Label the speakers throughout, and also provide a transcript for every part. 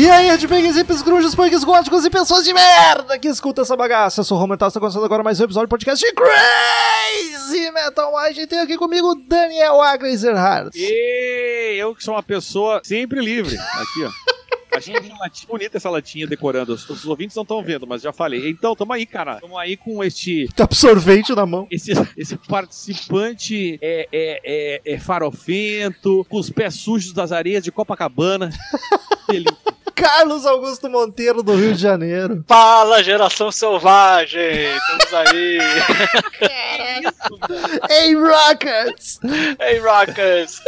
Speaker 1: E aí, headbangers, hippies, grunges, punks, góticos e pessoas de merda que escuta essa bagaça. Eu sou o Romental, está começando agora mais um episódio do podcast de Crazy Metal Mind. E tem aqui comigo o Daniel Agrazerhard.
Speaker 2: E eu que sou uma pessoa sempre livre. Aqui, ó. Achei uma latinha bonita essa latinha decorando. Os, os ouvintes não estão vendo, mas já falei. Então, tamo aí, cara. Tamo aí com este.
Speaker 1: Tá absorvente na mão.
Speaker 2: Esse, esse participante é, é, é, é farofento, com os pés sujos das areias de Copacabana. Delícia.
Speaker 1: Carlos Augusto Monteiro, do Rio de Janeiro.
Speaker 3: Fala, geração selvagem! Estamos aí!
Speaker 1: Hey, Rockets!
Speaker 3: Hey, Rockers!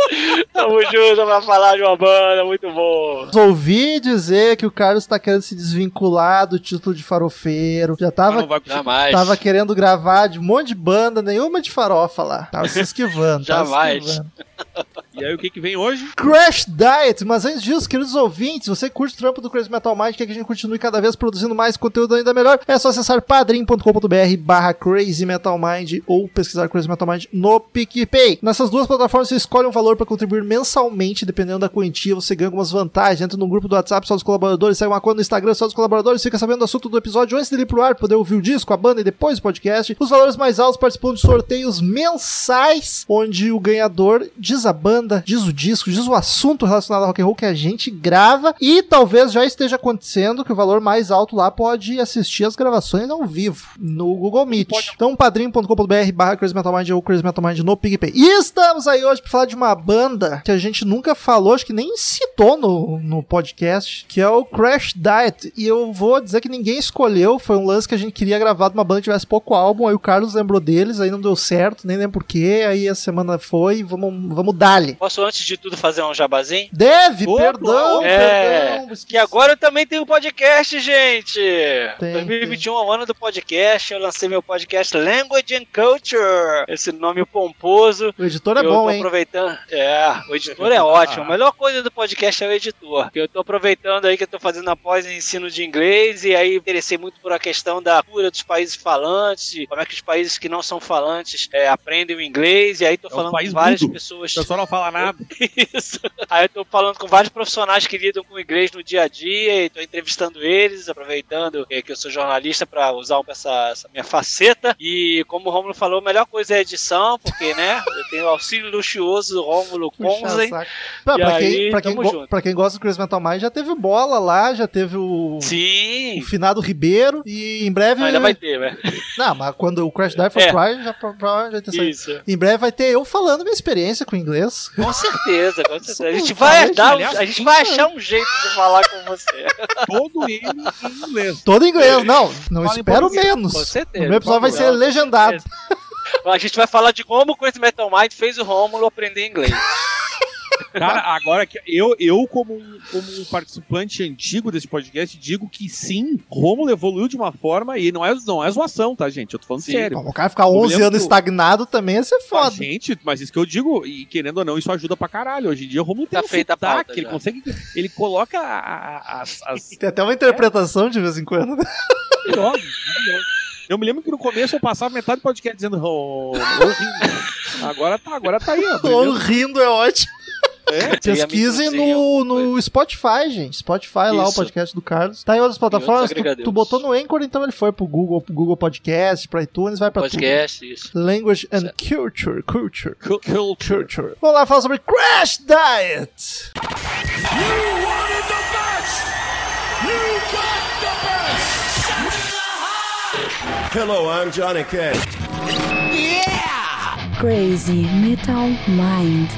Speaker 3: Tamo junto pra falar de uma banda muito boa!
Speaker 1: Ouvi dizer que o Carlos tá querendo se desvincular do título de farofeiro. Já tava
Speaker 2: não vai conseguir.
Speaker 3: Jamais!
Speaker 1: Tava querendo gravar de um monte de banda, nenhuma de farofa lá. Tava se esquivando. tava se
Speaker 3: Jamais.
Speaker 1: esquivando.
Speaker 2: E aí, o que que vem hoje?
Speaker 1: Crash Diet, mas antes disso, queridos ouvintes, você curte o trampo do Crazy Metal Mind, quer que a gente continue cada vez produzindo mais conteúdo ainda melhor, é só acessar padrim.com.br barra Crazy Metal Mind ou pesquisar Crazy Metal Mind no PicPay. Nessas duas plataformas você escolhe um valor para contribuir mensalmente, dependendo da quantia, você ganha algumas vantagens, entra no grupo do WhatsApp só dos colaboradores, segue uma conta no Instagram só dos colaboradores, fica sabendo do assunto do episódio antes dele ir pro ar, poder ouvir o disco, a banda e depois o podcast. Os valores mais altos participam de sorteios mensais, onde o ganhador diz a banda, diz o disco, diz o assunto relacionado ao rock and roll que a gente grava e talvez já esteja acontecendo que o valor mais alto lá pode assistir as gravações ao vivo no Google Meet. Então padrim.com.br barra Crazy Metal Mind ou Crazy Metal Mind no PicPay. E estamos aí hoje para falar de uma banda que a gente nunca falou, acho que nem citou no, no podcast, que é o Crash Diet. E eu vou dizer que ninguém escolheu, foi um lance que a gente queria gravar de uma banda que tivesse pouco álbum, aí o Carlos lembrou deles, aí não deu certo, nem lembro porquê, aí a semana foi, vamos, vamos dar-lhe.
Speaker 3: Posso, antes de tudo, fazer um jabazinho?
Speaker 1: Deve,
Speaker 2: Opa,
Speaker 1: perdão,
Speaker 3: É,
Speaker 1: perdão.
Speaker 3: que agora eu também tenho podcast, gente!
Speaker 1: Tem,
Speaker 3: 2021 é o ano do podcast, eu lancei meu podcast Language and Culture, esse nome pomposo.
Speaker 1: O editor é
Speaker 3: eu
Speaker 1: bom,
Speaker 3: tô
Speaker 1: hein?
Speaker 3: aproveitando. É, o editor é ótimo. A melhor coisa do podcast é o editor. Eu tô aproveitando aí que eu tô fazendo após ensino de inglês e aí interessei muito por a questão da cura dos países falantes, como é que os países que não são falantes é, aprendem o inglês e aí tô
Speaker 2: É um
Speaker 3: falando
Speaker 2: país
Speaker 3: com várias
Speaker 2: mudo.
Speaker 3: pessoas.
Speaker 2: O pessoal não fala nada.
Speaker 3: Isso. Aí eu tô falando com vários profissionais que lidam com inglês no dia a dia e tô entrevistando eles, aproveitando que, eu sou jornalista pra usar essa, essa minha faceta. E como o Rômulo falou, a melhor coisa é a edição, porque, né, eu tenho o auxílio luxuoso do Rômulo
Speaker 1: Puxa
Speaker 3: Conzen.
Speaker 1: Pra, pra
Speaker 3: aí,
Speaker 1: quem, pra, quem
Speaker 3: junto.
Speaker 1: pra quem gosta do Crazy Metal Mind, já teve bola lá, já teve o,
Speaker 3: Sim.
Speaker 1: o finado Ribeiro e em breve.
Speaker 3: Não, ainda vai ter, né?
Speaker 1: Não, mas quando o Crash Die for
Speaker 3: É.
Speaker 1: Cry já, vai ter saído.
Speaker 3: Isso.
Speaker 1: Em breve vai ter eu falando minha experiência com inglês.
Speaker 3: Com certeza, com certeza. A gente vai, dar,
Speaker 2: aliás,
Speaker 3: a gente vai achar um jeito de falar com você.
Speaker 2: Todo ele em inglês.
Speaker 1: Todo em inglês, não, não
Speaker 2: Fala
Speaker 1: espero menos.
Speaker 3: com certeza,
Speaker 1: O meu episódio vai ser legendado.
Speaker 3: A gente vai falar de como o Crazy Metal Mind fez o Rômulo aprender inglês.
Speaker 2: Cara, agora que eu, eu como, um, como um participante antigo desse podcast, digo que sim, Romulo evoluiu de uma forma e não é, não é zoação, tá, gente? Eu tô falando
Speaker 3: Sim.
Speaker 2: sério.
Speaker 1: Bom, o cara ficar
Speaker 2: Eu
Speaker 1: 11
Speaker 2: lembro
Speaker 1: anos
Speaker 2: do-
Speaker 1: estagnado também ia ser
Speaker 2: Ah,
Speaker 1: foda.
Speaker 2: gente, mas isso que eu digo, e querendo ou não, isso ajuda pra caralho. Hoje em dia o Romulo tem
Speaker 3: Tá
Speaker 2: um
Speaker 3: feita a
Speaker 2: sotaque,
Speaker 3: pauta
Speaker 2: ele
Speaker 3: já.
Speaker 2: consegue, ele coloca as, as
Speaker 1: Tem até uma interpretação de vez em quando.
Speaker 2: maravilhosas, maravilhosas. Eu me lembro que no começo eu passava metade do podcast dizendo oh, rindo. Agora tá, agora tá aí, ó.
Speaker 1: Rindo é ótimo.
Speaker 2: É,
Speaker 1: Pesquisem no, no Spotify, gente. Spotify lá, o
Speaker 3: Isso.
Speaker 1: podcast do Carlos. Tá em outras plataformas. Tu, tu botou no Anchor, então ele foi pro Google, pro Google Podcast, pra iTunes, vai pra
Speaker 3: Podcast, isso.
Speaker 1: tudo. Language and
Speaker 3: Certo.
Speaker 1: Culture, Culture.
Speaker 2: culture.
Speaker 1: Culture. Vamos lá falar sobre Crash Diet.
Speaker 4: You wanted the best! You got the best!
Speaker 5: Hello, I'm Johnny Cash.
Speaker 4: Yeah!
Speaker 6: Crazy Metal Mind.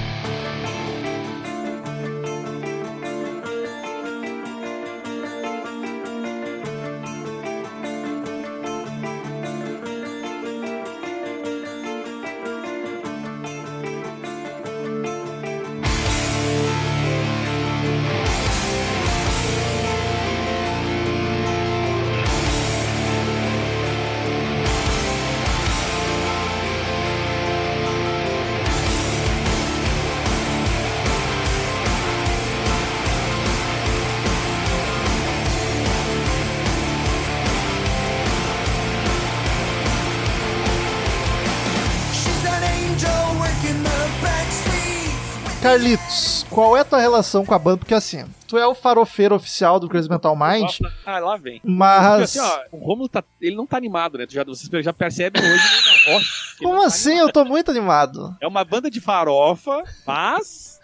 Speaker 1: Carlitos, qual é a tua relação com a banda? Porque assim, tu é o farofeiro oficial do Crazy Metal Mind,
Speaker 2: Ah, lá vem. Porque,
Speaker 1: mas.
Speaker 2: assim, ó, o Romulo tá, ele não tá animado, né? Tu já, vocês já percebem hoje na voz. que ele
Speaker 1: Como
Speaker 2: tá
Speaker 1: assim? Eu tô muito animado.
Speaker 2: É uma banda de farofa, mas.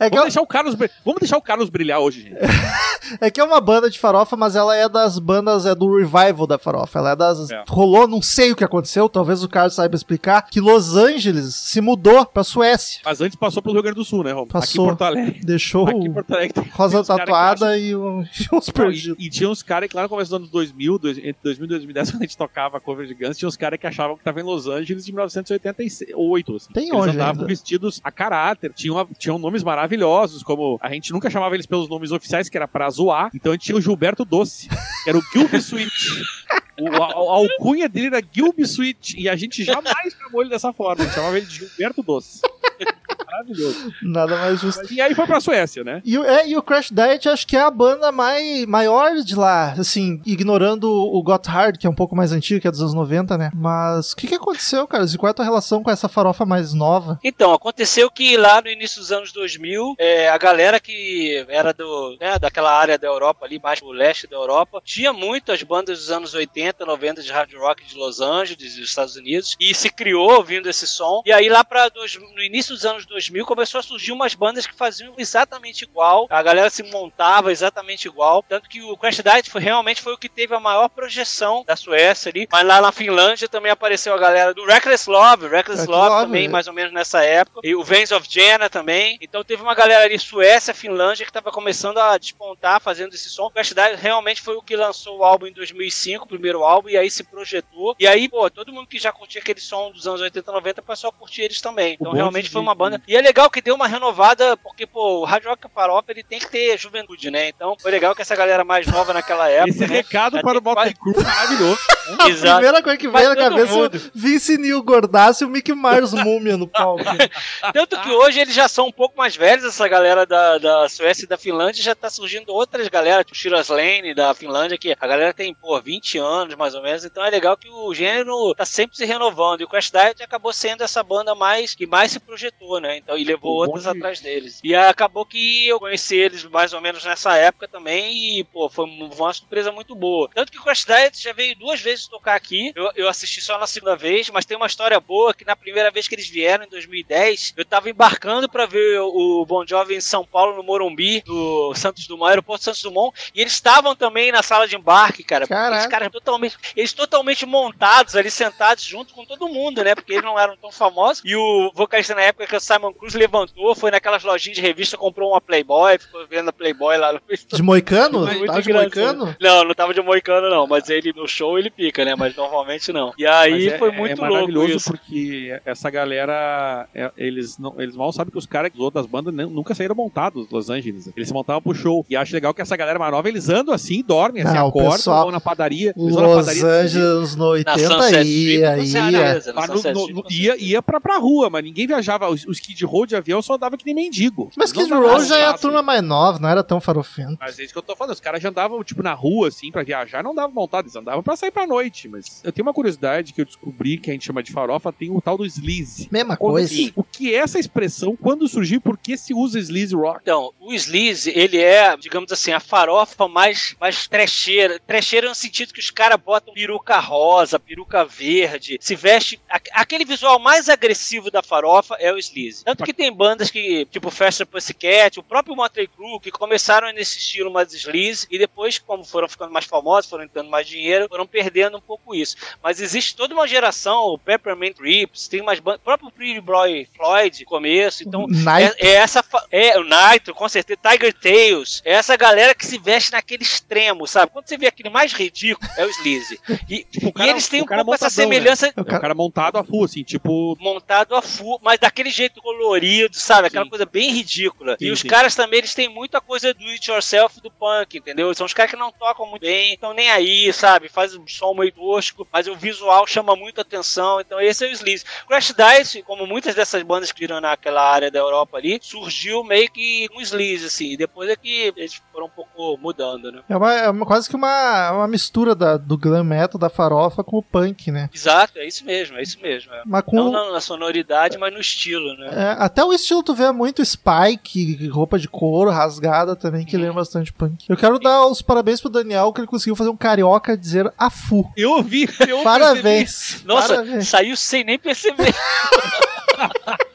Speaker 1: É
Speaker 2: Vamos
Speaker 1: é,
Speaker 2: deixar, o Carlos, vamos deixar o Carlos brilhar hoje, gente.
Speaker 1: é que é uma banda de farofa, mas ela é das bandas, é do revival da farofa. Ela é das.
Speaker 2: É.
Speaker 1: Rolou, não sei o que aconteceu, talvez o Carlos saiba explicar, que Los Angeles se mudou pra Suécia.
Speaker 2: Mas antes passou pelo Rio Grande do Sul, né, Romulo? Aqui
Speaker 1: Passou.
Speaker 2: em Porto Alegre.
Speaker 1: Deixou
Speaker 2: Aqui Porto Alegre. tem
Speaker 1: rosa
Speaker 2: cara
Speaker 1: tatuada e, um- e uns perdidos.
Speaker 2: e, e tinha uns caras que lá no começo dos anos 2000, dois- entre 2000 e 2010, quando a gente tocava cover de Guns, tinha uns caras que achavam que tava em Los Angeles de 1988. Assim.
Speaker 1: Tem
Speaker 2: Eles andavam
Speaker 1: ainda?
Speaker 2: vestidos a caráter, tinham, tinham nomes maravilhosos, como a gente nunca chamava eles pelos nomes oficiais, que era pra zoar, então a gente tinha o Gilberto Doce, que era o Gilby Sweet. O, a, a alcunha dele era Gilby Sweet, e a gente jamais chamou ele dessa forma, a gente chamava ele de Gilberto Doce. Maravilhoso.
Speaker 1: Nada mais justo.
Speaker 2: E aí foi pra Suécia, né?
Speaker 1: E, o- é, e o Crash Diet acho que é a banda mais, maior de lá, assim, ignorando o Got Hard, que é um pouco mais antigo, que é dos anos 90, né? Mas o que, que aconteceu, cara? E qual é a tua relação com essa farofa mais nova?
Speaker 3: Então, aconteceu que lá no início dos anos 2000, é, a galera que era do, né, daquela área da Europa ali, mais pro leste da Europa, tinha muitas bandas dos anos 80, 90 de hard rock de Los Angeles, dos Estados Unidos, e se criou ouvindo esse som. E aí lá para no início dos anos 2000 começou a surgir umas bandas que faziam exatamente igual, a galera se montava exatamente igual, tanto que o Crash Diet foi, realmente foi o que teve a maior projeção da Suécia ali, mas lá na Finlândia também apareceu a galera do Reckless Love, Reckless Love
Speaker 1: Love,
Speaker 3: também,
Speaker 1: é.
Speaker 3: mais ou menos nessa época. E o Veins of Jenna também. Então teve uma galera ali, Suécia, Finlândia, que tava começando a despontar fazendo esse som. O Crash Diet realmente foi o que lançou o álbum em 2005, o primeiro álbum, e aí se projetou. E aí, pô, todo mundo que já curtia aquele som dos anos 80, 90 passou a curtir eles também. Então realmente foi uma banda. E é legal que deu uma renovada, porque, pô, o Hard Rock Farofa, ele tem que ter juventude, né? Então foi legal que essa galera mais nova naquela época.
Speaker 2: Esse
Speaker 3: né?
Speaker 2: recado
Speaker 3: Já
Speaker 2: para o Motley Crue maravilhoso.
Speaker 1: A
Speaker 3: Exato.
Speaker 1: primeira coisa que
Speaker 3: Vai
Speaker 1: veio na cabeça
Speaker 3: mundo.
Speaker 1: é Vince Neil Gordaço e o Mickey Mars múmia no palco.
Speaker 3: Tanto que hoje eles já são um pouco mais velhos, essa galera da, da Suécia e da Finlândia, já tá surgindo outras galera, tipo Shiraz Lane da Finlândia, que a galera tem, pô, 20 anos mais ou menos, então é legal que o gênero tá sempre se renovando, e o Crash Diet acabou sendo essa banda mais que mais se projetou, né, então, e levou
Speaker 2: bom
Speaker 3: outras atrás deles. E acabou que eu conheci eles mais ou menos nessa época também, e, pô, foi uma surpresa muito boa. Tanto que o Crash Diet já veio duas vezes tocar aqui, eu, eu assisti só na segunda vez, mas tem uma história boa que na primeira vez que eles vieram, em 2010, eu tava embarcando pra ver o Bon Jovi em São Paulo, no Morumbi, no Santos Dumont, aeroporto Santos Dumont, e eles estavam também na sala de embarque, cara.
Speaker 1: Caraca.
Speaker 3: Totalmente, eles totalmente montados ali, sentados junto com todo mundo, né? Porque eles não eram tão famosos. E o vocalista na época, que é o Simon Cruz, levantou, foi naquelas lojinhas de revista, comprou uma Playboy, ficou vendo a Playboy lá no
Speaker 1: De Moicano?
Speaker 3: Muito
Speaker 1: Tava de. Moicano?
Speaker 3: Não, não tava de moicano, não. Mas ele no show ele pica, né? Mas normalmente não. E aí
Speaker 2: é-
Speaker 3: foi
Speaker 2: é
Speaker 3: muito louco
Speaker 2: maravilhoso
Speaker 3: isso.
Speaker 2: porque essa galera, é, eles, não, eles mal sabem que os caras das outras bandas nunca saíram montados dos Los Angeles. Eles se montavam pro show. E acho legal que essa galera mais nova, eles andam assim, dormem, assim,
Speaker 1: Não, o
Speaker 2: acordam,
Speaker 1: pessoal-
Speaker 2: vão na padaria. na
Speaker 1: Los
Speaker 2: padaria-
Speaker 1: Angeles no 80
Speaker 3: Sunset
Speaker 1: ia, ia.
Speaker 3: na
Speaker 2: Mas no-
Speaker 3: Sunset
Speaker 2: no- ia, ia pra, pra rua, mas ninguém viajava. Os, os Kid Road de avião só andava que nem mendigo.
Speaker 1: Mas Kid Roll já é a turma mais nova, não era tão farofento.
Speaker 2: Mas é isso que eu tô falando. Os caras já andavam, tipo, na rua, assim, pra viajar, não davam vontade, eles andavam pra sair pra noite. Mas eu tenho uma curiosidade que eu descobri que a gente chama de farofa, tem o tal do sleaze.
Speaker 1: Mesma
Speaker 2: Como
Speaker 1: coisa.
Speaker 2: assim? O que é essa expressão? Quando surgiu? Por que se usa sleaze rock?
Speaker 3: Então, o Sleaze, ele é, digamos assim, a farofa mais, mais trecheira. Trecheira no sentido que os caras botam peruca rosa, peruca verde, se veste. Aquele visual mais agressivo da farofa é o Sleaze. Tanto que tem bandas que, tipo Faster Pussycat, o próprio Motley Crue, que começaram nesse estilo mais Sleaze e depois, como foram ficando mais famosos, foram entrando mais dinheiro, foram perdendo um pouco isso. Mas existe toda uma geração, o Peppermint Rips, tem umas bandas, o próprio Pretty Boy Floyd, começo, então é, é essa. É, o Nitro, com certeza. Tiger Tales. É essa galera que se veste naquele extremo, sabe? Quando você vê aquele mais ridículo, é o Sleaze. E,
Speaker 2: o cara-
Speaker 3: e eles têm
Speaker 2: o
Speaker 3: um
Speaker 2: cara
Speaker 3: pouco essa
Speaker 2: montadão, né?
Speaker 3: semelhança
Speaker 1: O
Speaker 2: É o
Speaker 1: cara-
Speaker 2: cara montado a full, assim, tipo.
Speaker 3: montado a full, mas daquele jeito colorido, sabe? Aquela
Speaker 2: Sim.
Speaker 3: coisa bem ridícula.
Speaker 2: Sim,
Speaker 3: e os
Speaker 2: sim.
Speaker 3: caras também, eles têm muita coisa do it yourself do punk, entendeu? São os caras que não tocam muito bem, estão nem aí, sabe? Faz um som meio tosco, mas o visual chama muito atenção. Então esse é o Sleaze. Crash Dice, como muitas dessas bandas que viram naquela área da Europa ali, surgiu meio que um Sleaze, assim. E depois é que eles foram um pouco pouco mudando, né?
Speaker 1: É, uma, é uma- quase que uma, uma mistura da- do glam metal, da farofa com o punk, né?
Speaker 3: Exato, é isso mesmo, é isso mesmo. é.
Speaker 1: Mas com,
Speaker 3: Não na, na sonoridade, mas no estilo, né?
Speaker 1: É, até o estilo tu vê muito spike, roupa de couro rasgada também, que
Speaker 3: Uhum.
Speaker 1: lembra bastante punk. Eu quero dar os parabéns pro Daniel que ele conseguiu fazer um carioca dizer afu.
Speaker 2: Eu ouvi, eu
Speaker 1: Parabéns.
Speaker 3: Nossa,
Speaker 1: Parabéns.
Speaker 3: saiu sem nem perceber.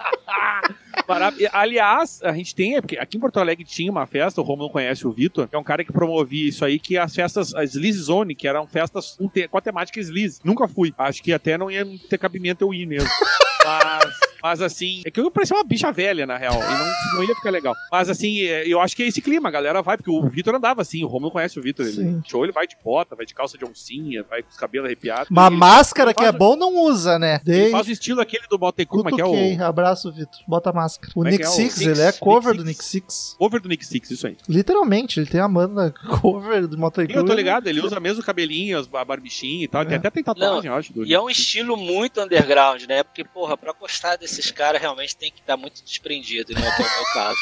Speaker 2: Aliás, a gente tem, é porque aqui em Porto Alegre tinha uma festa, o Romulo conhece o Vitor, que é um cara que promovia isso aí, que as festas, as Sleaze Zone, que eram festas com, a temática Sleaze. Nunca fui. Acho que até não ia ter cabimento eu ir mesmo. Mas, mas assim, é que eu parecia uma bicha velha, na real, e não, não ia ficar legal. Mas assim, é, eu acho que é esse clima, a galera vai, porque o Vitor andava assim, o Romulo conhece o Vitor, ele show, ele vai de bota, vai de calça de oncinha, vai com os cabelos arrepiados.
Speaker 1: Uma
Speaker 2: Ele-
Speaker 1: máscara que é bom não usa, né?
Speaker 2: Ele
Speaker 1: Dei,
Speaker 2: faz o estilo aquele do Motecu, mas que é o
Speaker 1: Abraço, Vitor. Bota a máscara. O
Speaker 2: Como é
Speaker 1: Nick
Speaker 2: é
Speaker 1: Six,
Speaker 3: Six?
Speaker 1: ele é cover
Speaker 2: Nick
Speaker 1: do Nick
Speaker 2: Six.
Speaker 1: Six.
Speaker 2: cover do Nick Six, isso aí.
Speaker 1: Literalmente, ele tem a banda cover do Motley
Speaker 2: Eu tô ligado, ele usa mesmo o cabelinho, a barbichinha e tal. Tem
Speaker 1: É.
Speaker 2: até tem tatuagem, eu acho. do-
Speaker 3: E é um estilo muito underground, né? Porque, porra, pra gostar desses caras realmente tem que estar muito desprendido, né? Que é o meu caso.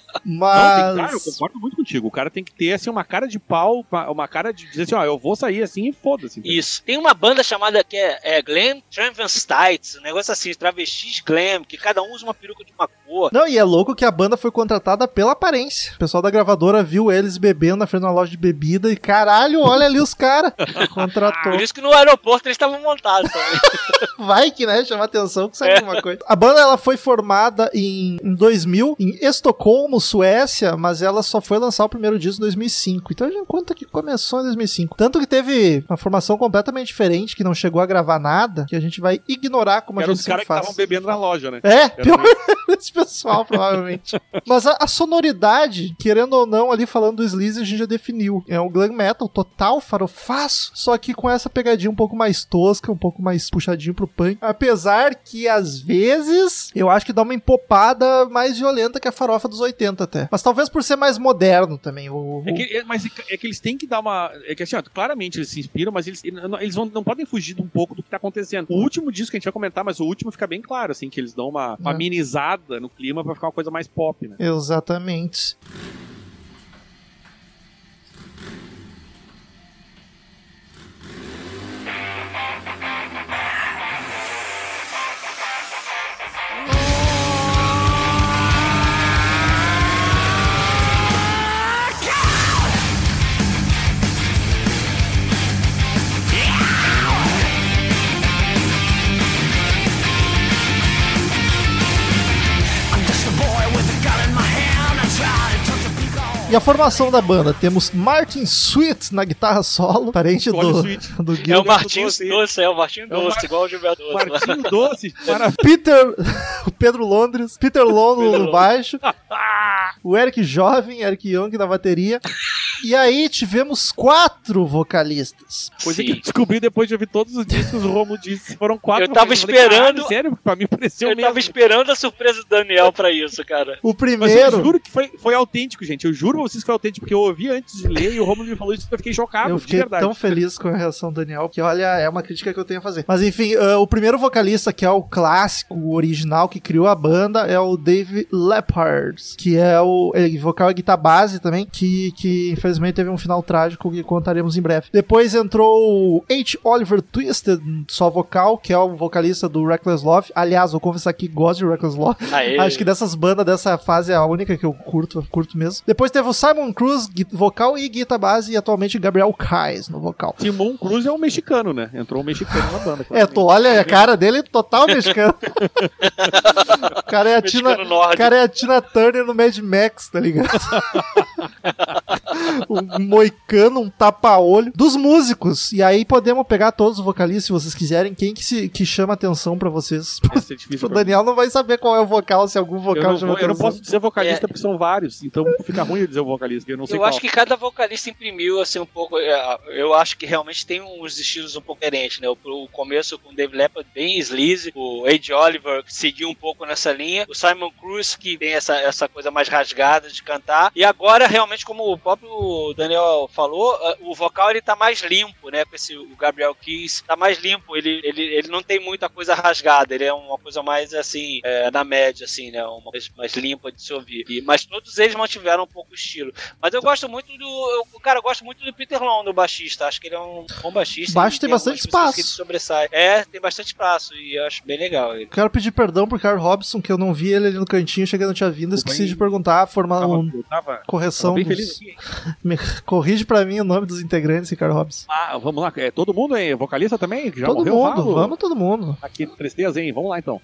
Speaker 2: Não, tem, cara, eu
Speaker 1: Mas.
Speaker 2: concordo muito contigo. O cara tem que ter, assim, uma cara de pau, uma, cara de dizer assim, ó, eu vou sair assim e foda-se.
Speaker 3: Isso. Tem uma banda chamada que é, é Glam Transvestites, um negócio assim, travestis glam, que cada um usa uma peruca de uma cor.
Speaker 1: Não, e é louco que a banda foi contratada pela aparência. O pessoal da gravadora viu eles bebendo na frente de uma loja de bebida e caralho, olha ali os caras. Contratou.
Speaker 3: Por isso que no aeroporto eles estavam montados também.
Speaker 1: Vai que, né, chama atenção que sai
Speaker 3: É.
Speaker 1: alguma coisa. A banda ela foi formada em, em 2000 em Estocolmo, Suécia, mas ela só foi lançar o primeiro disco em 2005. Então a gente conta que começou em 2005. Tanto que teve uma formação completamente diferente, que não chegou a gravar nada, que a gente vai ignorar como a
Speaker 2: Eram
Speaker 1: gente
Speaker 2: os caras
Speaker 1: sempre
Speaker 2: que
Speaker 1: faz.
Speaker 2: estavam bebendo na loja, né?
Speaker 1: É,
Speaker 2: Era
Speaker 1: pior esse pessoal, provavelmente. Mas a, a sonoridade, querendo ou não, ali falando do Sleaze, a gente já definiu. É um glam metal total, farofaço, só que com essa pegadinha um pouco mais tosca, um pouco mais puxadinho pro punk. Apesar que, às vezes, eu acho que dá uma empopada mais violenta que a farofa dos 80 até. Mas talvez por ser mais moderno também. O,
Speaker 2: É que, é- mas é que eles têm que dar uma. É que assim, ó, claramente eles se inspiram, mas eles, eles vão- não podem fugir um pouco do que tá acontecendo. O último disco que a gente vai comentar, mas o último fica bem claro, assim, que eles dão uma, uma
Speaker 1: É.
Speaker 2: amenizada no clima pra ficar uma coisa mais pop, né?
Speaker 1: Exatamente. E a formação da banda, temos Martin Sweet na guitarra solo, parente do,
Speaker 2: Sweet.
Speaker 1: do
Speaker 3: É o Martinho
Speaker 2: Doce.
Speaker 3: Doce, é o Martinho
Speaker 2: É o
Speaker 3: Doce,
Speaker 2: Mar-
Speaker 3: igual o Gilberto Doce.
Speaker 2: Martinho Doce, maravilha.
Speaker 1: Peter, o Pedro Londres, Peter Lono no baixo, o Eric Jovem, Eric Young na bateria. E aí tivemos quatro vocalistas.
Speaker 2: Coisa
Speaker 3: Sim.
Speaker 2: que eu descobri depois de ouvir todos os discos, o Romo disse. Foram quatro.
Speaker 3: Eu tava
Speaker 2: vocalistas. falei,
Speaker 3: esperando-
Speaker 2: "Caralho, Sério, pra mim pareceu
Speaker 3: Eu
Speaker 2: mesmo.
Speaker 3: tava esperando a surpresa do Daniel pra isso, cara.
Speaker 1: O
Speaker 2: Mas eu
Speaker 1: primeiro,
Speaker 2: juro que foi, foi autêntico, gente. Eu juro vocês que foi autêntico, porque eu ouvi antes de ler e o Romulo me falou isso e eu fiquei chocado,
Speaker 1: eu
Speaker 2: de
Speaker 1: fiquei
Speaker 2: verdade.
Speaker 1: tão feliz com a reação do Daniel, que olha, é uma crítica que eu tenho a fazer. Mas enfim, ah, o primeiro vocalista, que é o clássico, o original que criou a banda, é o Dave Leppard, que é o ele, vocal e guitarra base também, que, que infelizmente teve um final trágico que contaremos em breve. Depois entrou o H. Oliver Twisted, só vocal, que é o vocalista do Reckless Love. Aliás, vou confessar que gosto de Reckless Love.
Speaker 3: Aê.
Speaker 1: Acho que dessas bandas dessa fase é a única que eu curto, eu curto mesmo. Depois teve o Simon Cruz, vocal e guitarra base, e atualmente Gabriel Kais no vocal.
Speaker 2: Simon Cruz é um mexicano, né? Entrou um mexicano na banda.
Speaker 1: É, tu olha a cara dele, total mexicano. o cara é a Tina, cara é a Tina Turner no Mad Max, tá ligado? um moicano, um tapa-olho. Dos músicos, e aí podemos pegar todos os vocalistas, se vocês quiserem, quem que, se, que chama atenção pra vocês.
Speaker 2: Difícil
Speaker 1: O. Daniel não vai saber qual é o vocal, se algum
Speaker 2: Eu
Speaker 1: vocal
Speaker 2: não,
Speaker 1: chama
Speaker 2: vou- eu não posso dizer vocalista
Speaker 3: É.
Speaker 2: porque são vários, então fica ruim eu dizer o vocalista, eu não sei
Speaker 3: Eu
Speaker 2: qual.
Speaker 3: acho que cada vocalista imprimiu assim um pouco. é, Eu acho que realmente tem uns estilos um pouco diferentes, né? O, o começo com o Dave Leppard bem sleazy, o Age Oliver que seguiu um pouco nessa linha, o Simon Cruz que tem essa, essa coisa mais rasgada de cantar, e agora realmente, como o próprio Daniel falou, ah, o vocal ele tá mais limpo, né? Com esse, o Gabriel Keys tá mais limpo. Ele, ele, ele não tem muita coisa rasgada, ele é uma coisa mais assim, é, na média, assim, né? Uma coisa mais limpa de se ouvir. E- mas todos eles mantiveram um pouco o estilo. Mas eu gosto muito do. Eu, cara, eu gosto muito do Peter Long, do baixista. Acho que ele é um bom baixista.
Speaker 1: Baixo
Speaker 3: e
Speaker 1: tem bastante espaço.
Speaker 3: sobressai. É, tem bastante espaço e eu acho bem legal ele.
Speaker 1: Quero pedir perdão pro Carl Robson, que eu não vi ele ali no cantinho, cheguei não tinha vindo, esqueci de perguntar, a forma,
Speaker 2: Tava,
Speaker 1: um,
Speaker 2: tava,
Speaker 1: correção.
Speaker 2: tava bem
Speaker 1: dos-
Speaker 2: feliz aqui.
Speaker 1: Corrige pra mim o nome dos integrantes, Ricardo Robson.
Speaker 2: Ah, vamos lá. É, todo mundo aí, vocalista também? Já
Speaker 1: todo
Speaker 2: morreu,
Speaker 1: mundo,
Speaker 2: falo?
Speaker 1: vamos todo mundo.
Speaker 2: Aqui, tristeza, hein? Vamos lá então.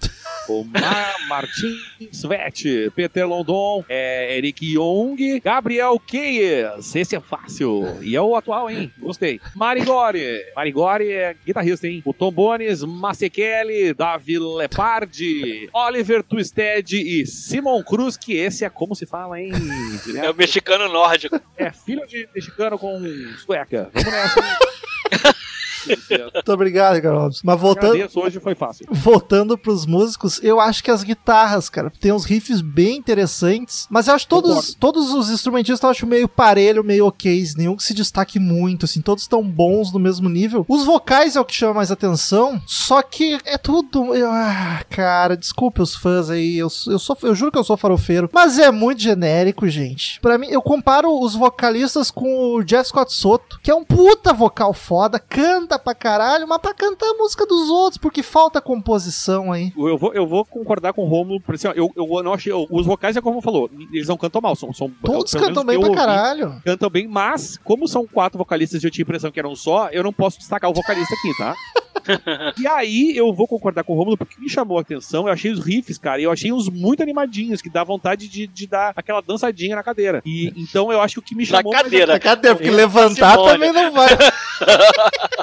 Speaker 2: O Mar Martin Svet, Peter London, é, Eric Young, Gabriel Keyes. Esse é fácil. E é o atual, hein? Gostei. Marigori. Marigori é guitarrista, hein? O Tom Bones, Massekeli, Davi Lepardi, Oliver Twisted e Simon Cruz, que esse é como se fala, hein?
Speaker 3: É o
Speaker 2: Direto.
Speaker 3: mexicano nórdico.
Speaker 2: É filho de mexicano com sueca. Vamos nessa.
Speaker 1: Muito obrigado, Robson. Mas voltando,
Speaker 2: Agradeço, hoje foi fácil.
Speaker 1: voltando pros músicos, eu acho que as guitarras, cara, tem uns riffs bem interessantes, mas eu acho todos,
Speaker 2: Concordo.
Speaker 1: todos os instrumentistas eu acho meio parelho, meio ok, nenhum que se destaque muito, assim, todos estão bons no mesmo nível. Os vocais é o que chama mais atenção, só que é tudo, eu- ah, cara, desculpe os fãs aí, eu, eu sou, eu juro que eu sou farofeiro, mas é muito genérico, gente. Pra mim, eu comparo os vocalistas com o Jeff Scott Soto, que é um puta vocal foda, canta pra caralho, mas pra cantar a música dos outros, porque falta composição aí.
Speaker 2: Eu vou, eu vou concordar com o Romulo, por assim, ó, eu, eu não achei. Os vocais é como falou, eles não cantam mal, são. são
Speaker 1: Todos cantam bem
Speaker 2: eu
Speaker 1: pra
Speaker 2: ouvi,
Speaker 1: caralho.
Speaker 2: Cantam bem, mas, como são quatro vocalistas e eu tinha a impressão que eram só, eu não posso destacar o vocalista aqui, tá? e aí eu vou concordar com o Romulo, porque me chamou a atenção, eu achei os riffs, cara, e eu achei uns muito animadinhos, que dá vontade de, de dar aquela dançadinha na cadeira. E então eu acho que o que me
Speaker 3: Na
Speaker 2: chamou. mais a
Speaker 3: cadeira.
Speaker 1: Cadê? Porque
Speaker 3: Eu-
Speaker 1: levantar
Speaker 3: Simone.
Speaker 1: também não vai.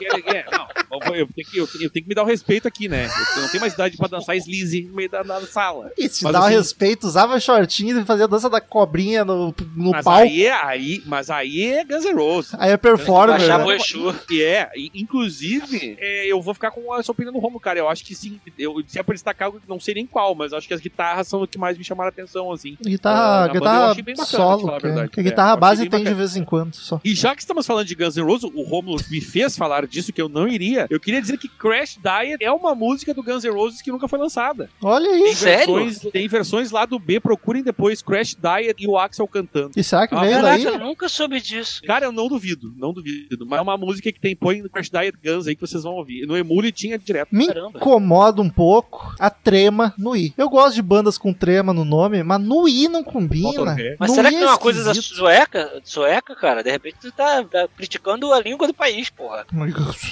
Speaker 2: É, é, não, eu, tenho que, eu, tenho, eu tenho que me dar o respeito aqui, né? Eu não tenho mais idade pra dançar sleaze no meio da, da sala.
Speaker 1: E se
Speaker 2: Mas
Speaker 1: um
Speaker 2: assim-
Speaker 1: respeito, usava shortinho e fazia a dança da cobrinha no, no
Speaker 2: Mas
Speaker 1: palco.
Speaker 2: aí, é- aí, mas aí é Guns N' Roses.
Speaker 1: Aí é performer.
Speaker 3: Baixava
Speaker 1: né?
Speaker 2: E é, inclusive, é, eu vou ficar com essa opinião do Romulo, cara. Eu acho que sim. Eu, se é pra destacar, eu não sei nem qual, mas acho que as guitarras são o que mais me chamaram a atenção, assim.
Speaker 1: Guitarra,
Speaker 2: eu
Speaker 1: guitarra
Speaker 2: achei bem bacana,
Speaker 1: solo.
Speaker 2: falar a
Speaker 1: que-
Speaker 2: verdade.
Speaker 1: que
Speaker 2: É,
Speaker 1: guitarra
Speaker 2: achei
Speaker 1: base tem de vez em quando só.
Speaker 2: E já que estamos falando de Guns N' Roses, o Romulo me fez falar disso que eu não iria. Eu queria dizer que Crash Diet é uma música do Guns N' Roses que nunca foi lançada.
Speaker 1: Olha
Speaker 2: Tem
Speaker 1: aí.
Speaker 3: Sério?
Speaker 2: versões, tem versões lá do B, procurem depois Crash Diet e o Axel cantando.
Speaker 1: E será que
Speaker 2: Ah,
Speaker 1: veio
Speaker 3: Caraca,
Speaker 1: daí?
Speaker 3: eu nunca soube disso.
Speaker 2: Cara, eu não duvido, não duvido. Mas é uma música que tem, põe no Crash Diet Guns aí que vocês vão ouvir. No Emule tinha direto.
Speaker 1: Me
Speaker 3: Caramba.
Speaker 1: incomoda um pouco a trema no I. Eu gosto de bandas com trema no nome, mas no I não combina.
Speaker 3: Mas
Speaker 1: No
Speaker 3: será
Speaker 1: I
Speaker 3: que não é uma coisa da sueca? Sueca, cara? De repente tu tá, tá criticando a língua do país, porra.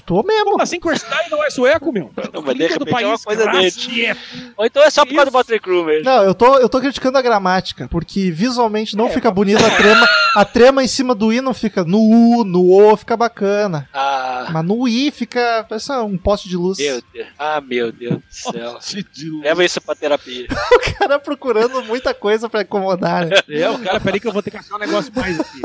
Speaker 1: Tô mesmo.
Speaker 2: Como assim Diet não é sueco, meu?
Speaker 3: Não, mas
Speaker 2: Língua do
Speaker 3: é uma
Speaker 2: país,
Speaker 3: coisa deles.
Speaker 2: Diet.
Speaker 3: Ou então é só por causa do. Motley Crue mesmo.
Speaker 1: Não, eu tô, eu tô criticando a gramática, porque visualmente não
Speaker 2: É,
Speaker 1: fica bonita a trema. A trema em cima do I não fica no U, no O, fica bacana.
Speaker 3: Ah,
Speaker 1: Mas no I fica. Parece um poste de luz.
Speaker 3: meu Deus. Ah, meu Deus do céu.
Speaker 2: De-
Speaker 3: Leva isso pra terapia.
Speaker 1: O cara procurando muita coisa pra incomodar. Né?
Speaker 2: É, o cara, peraí que eu vou ter que achar um negócio mais aqui.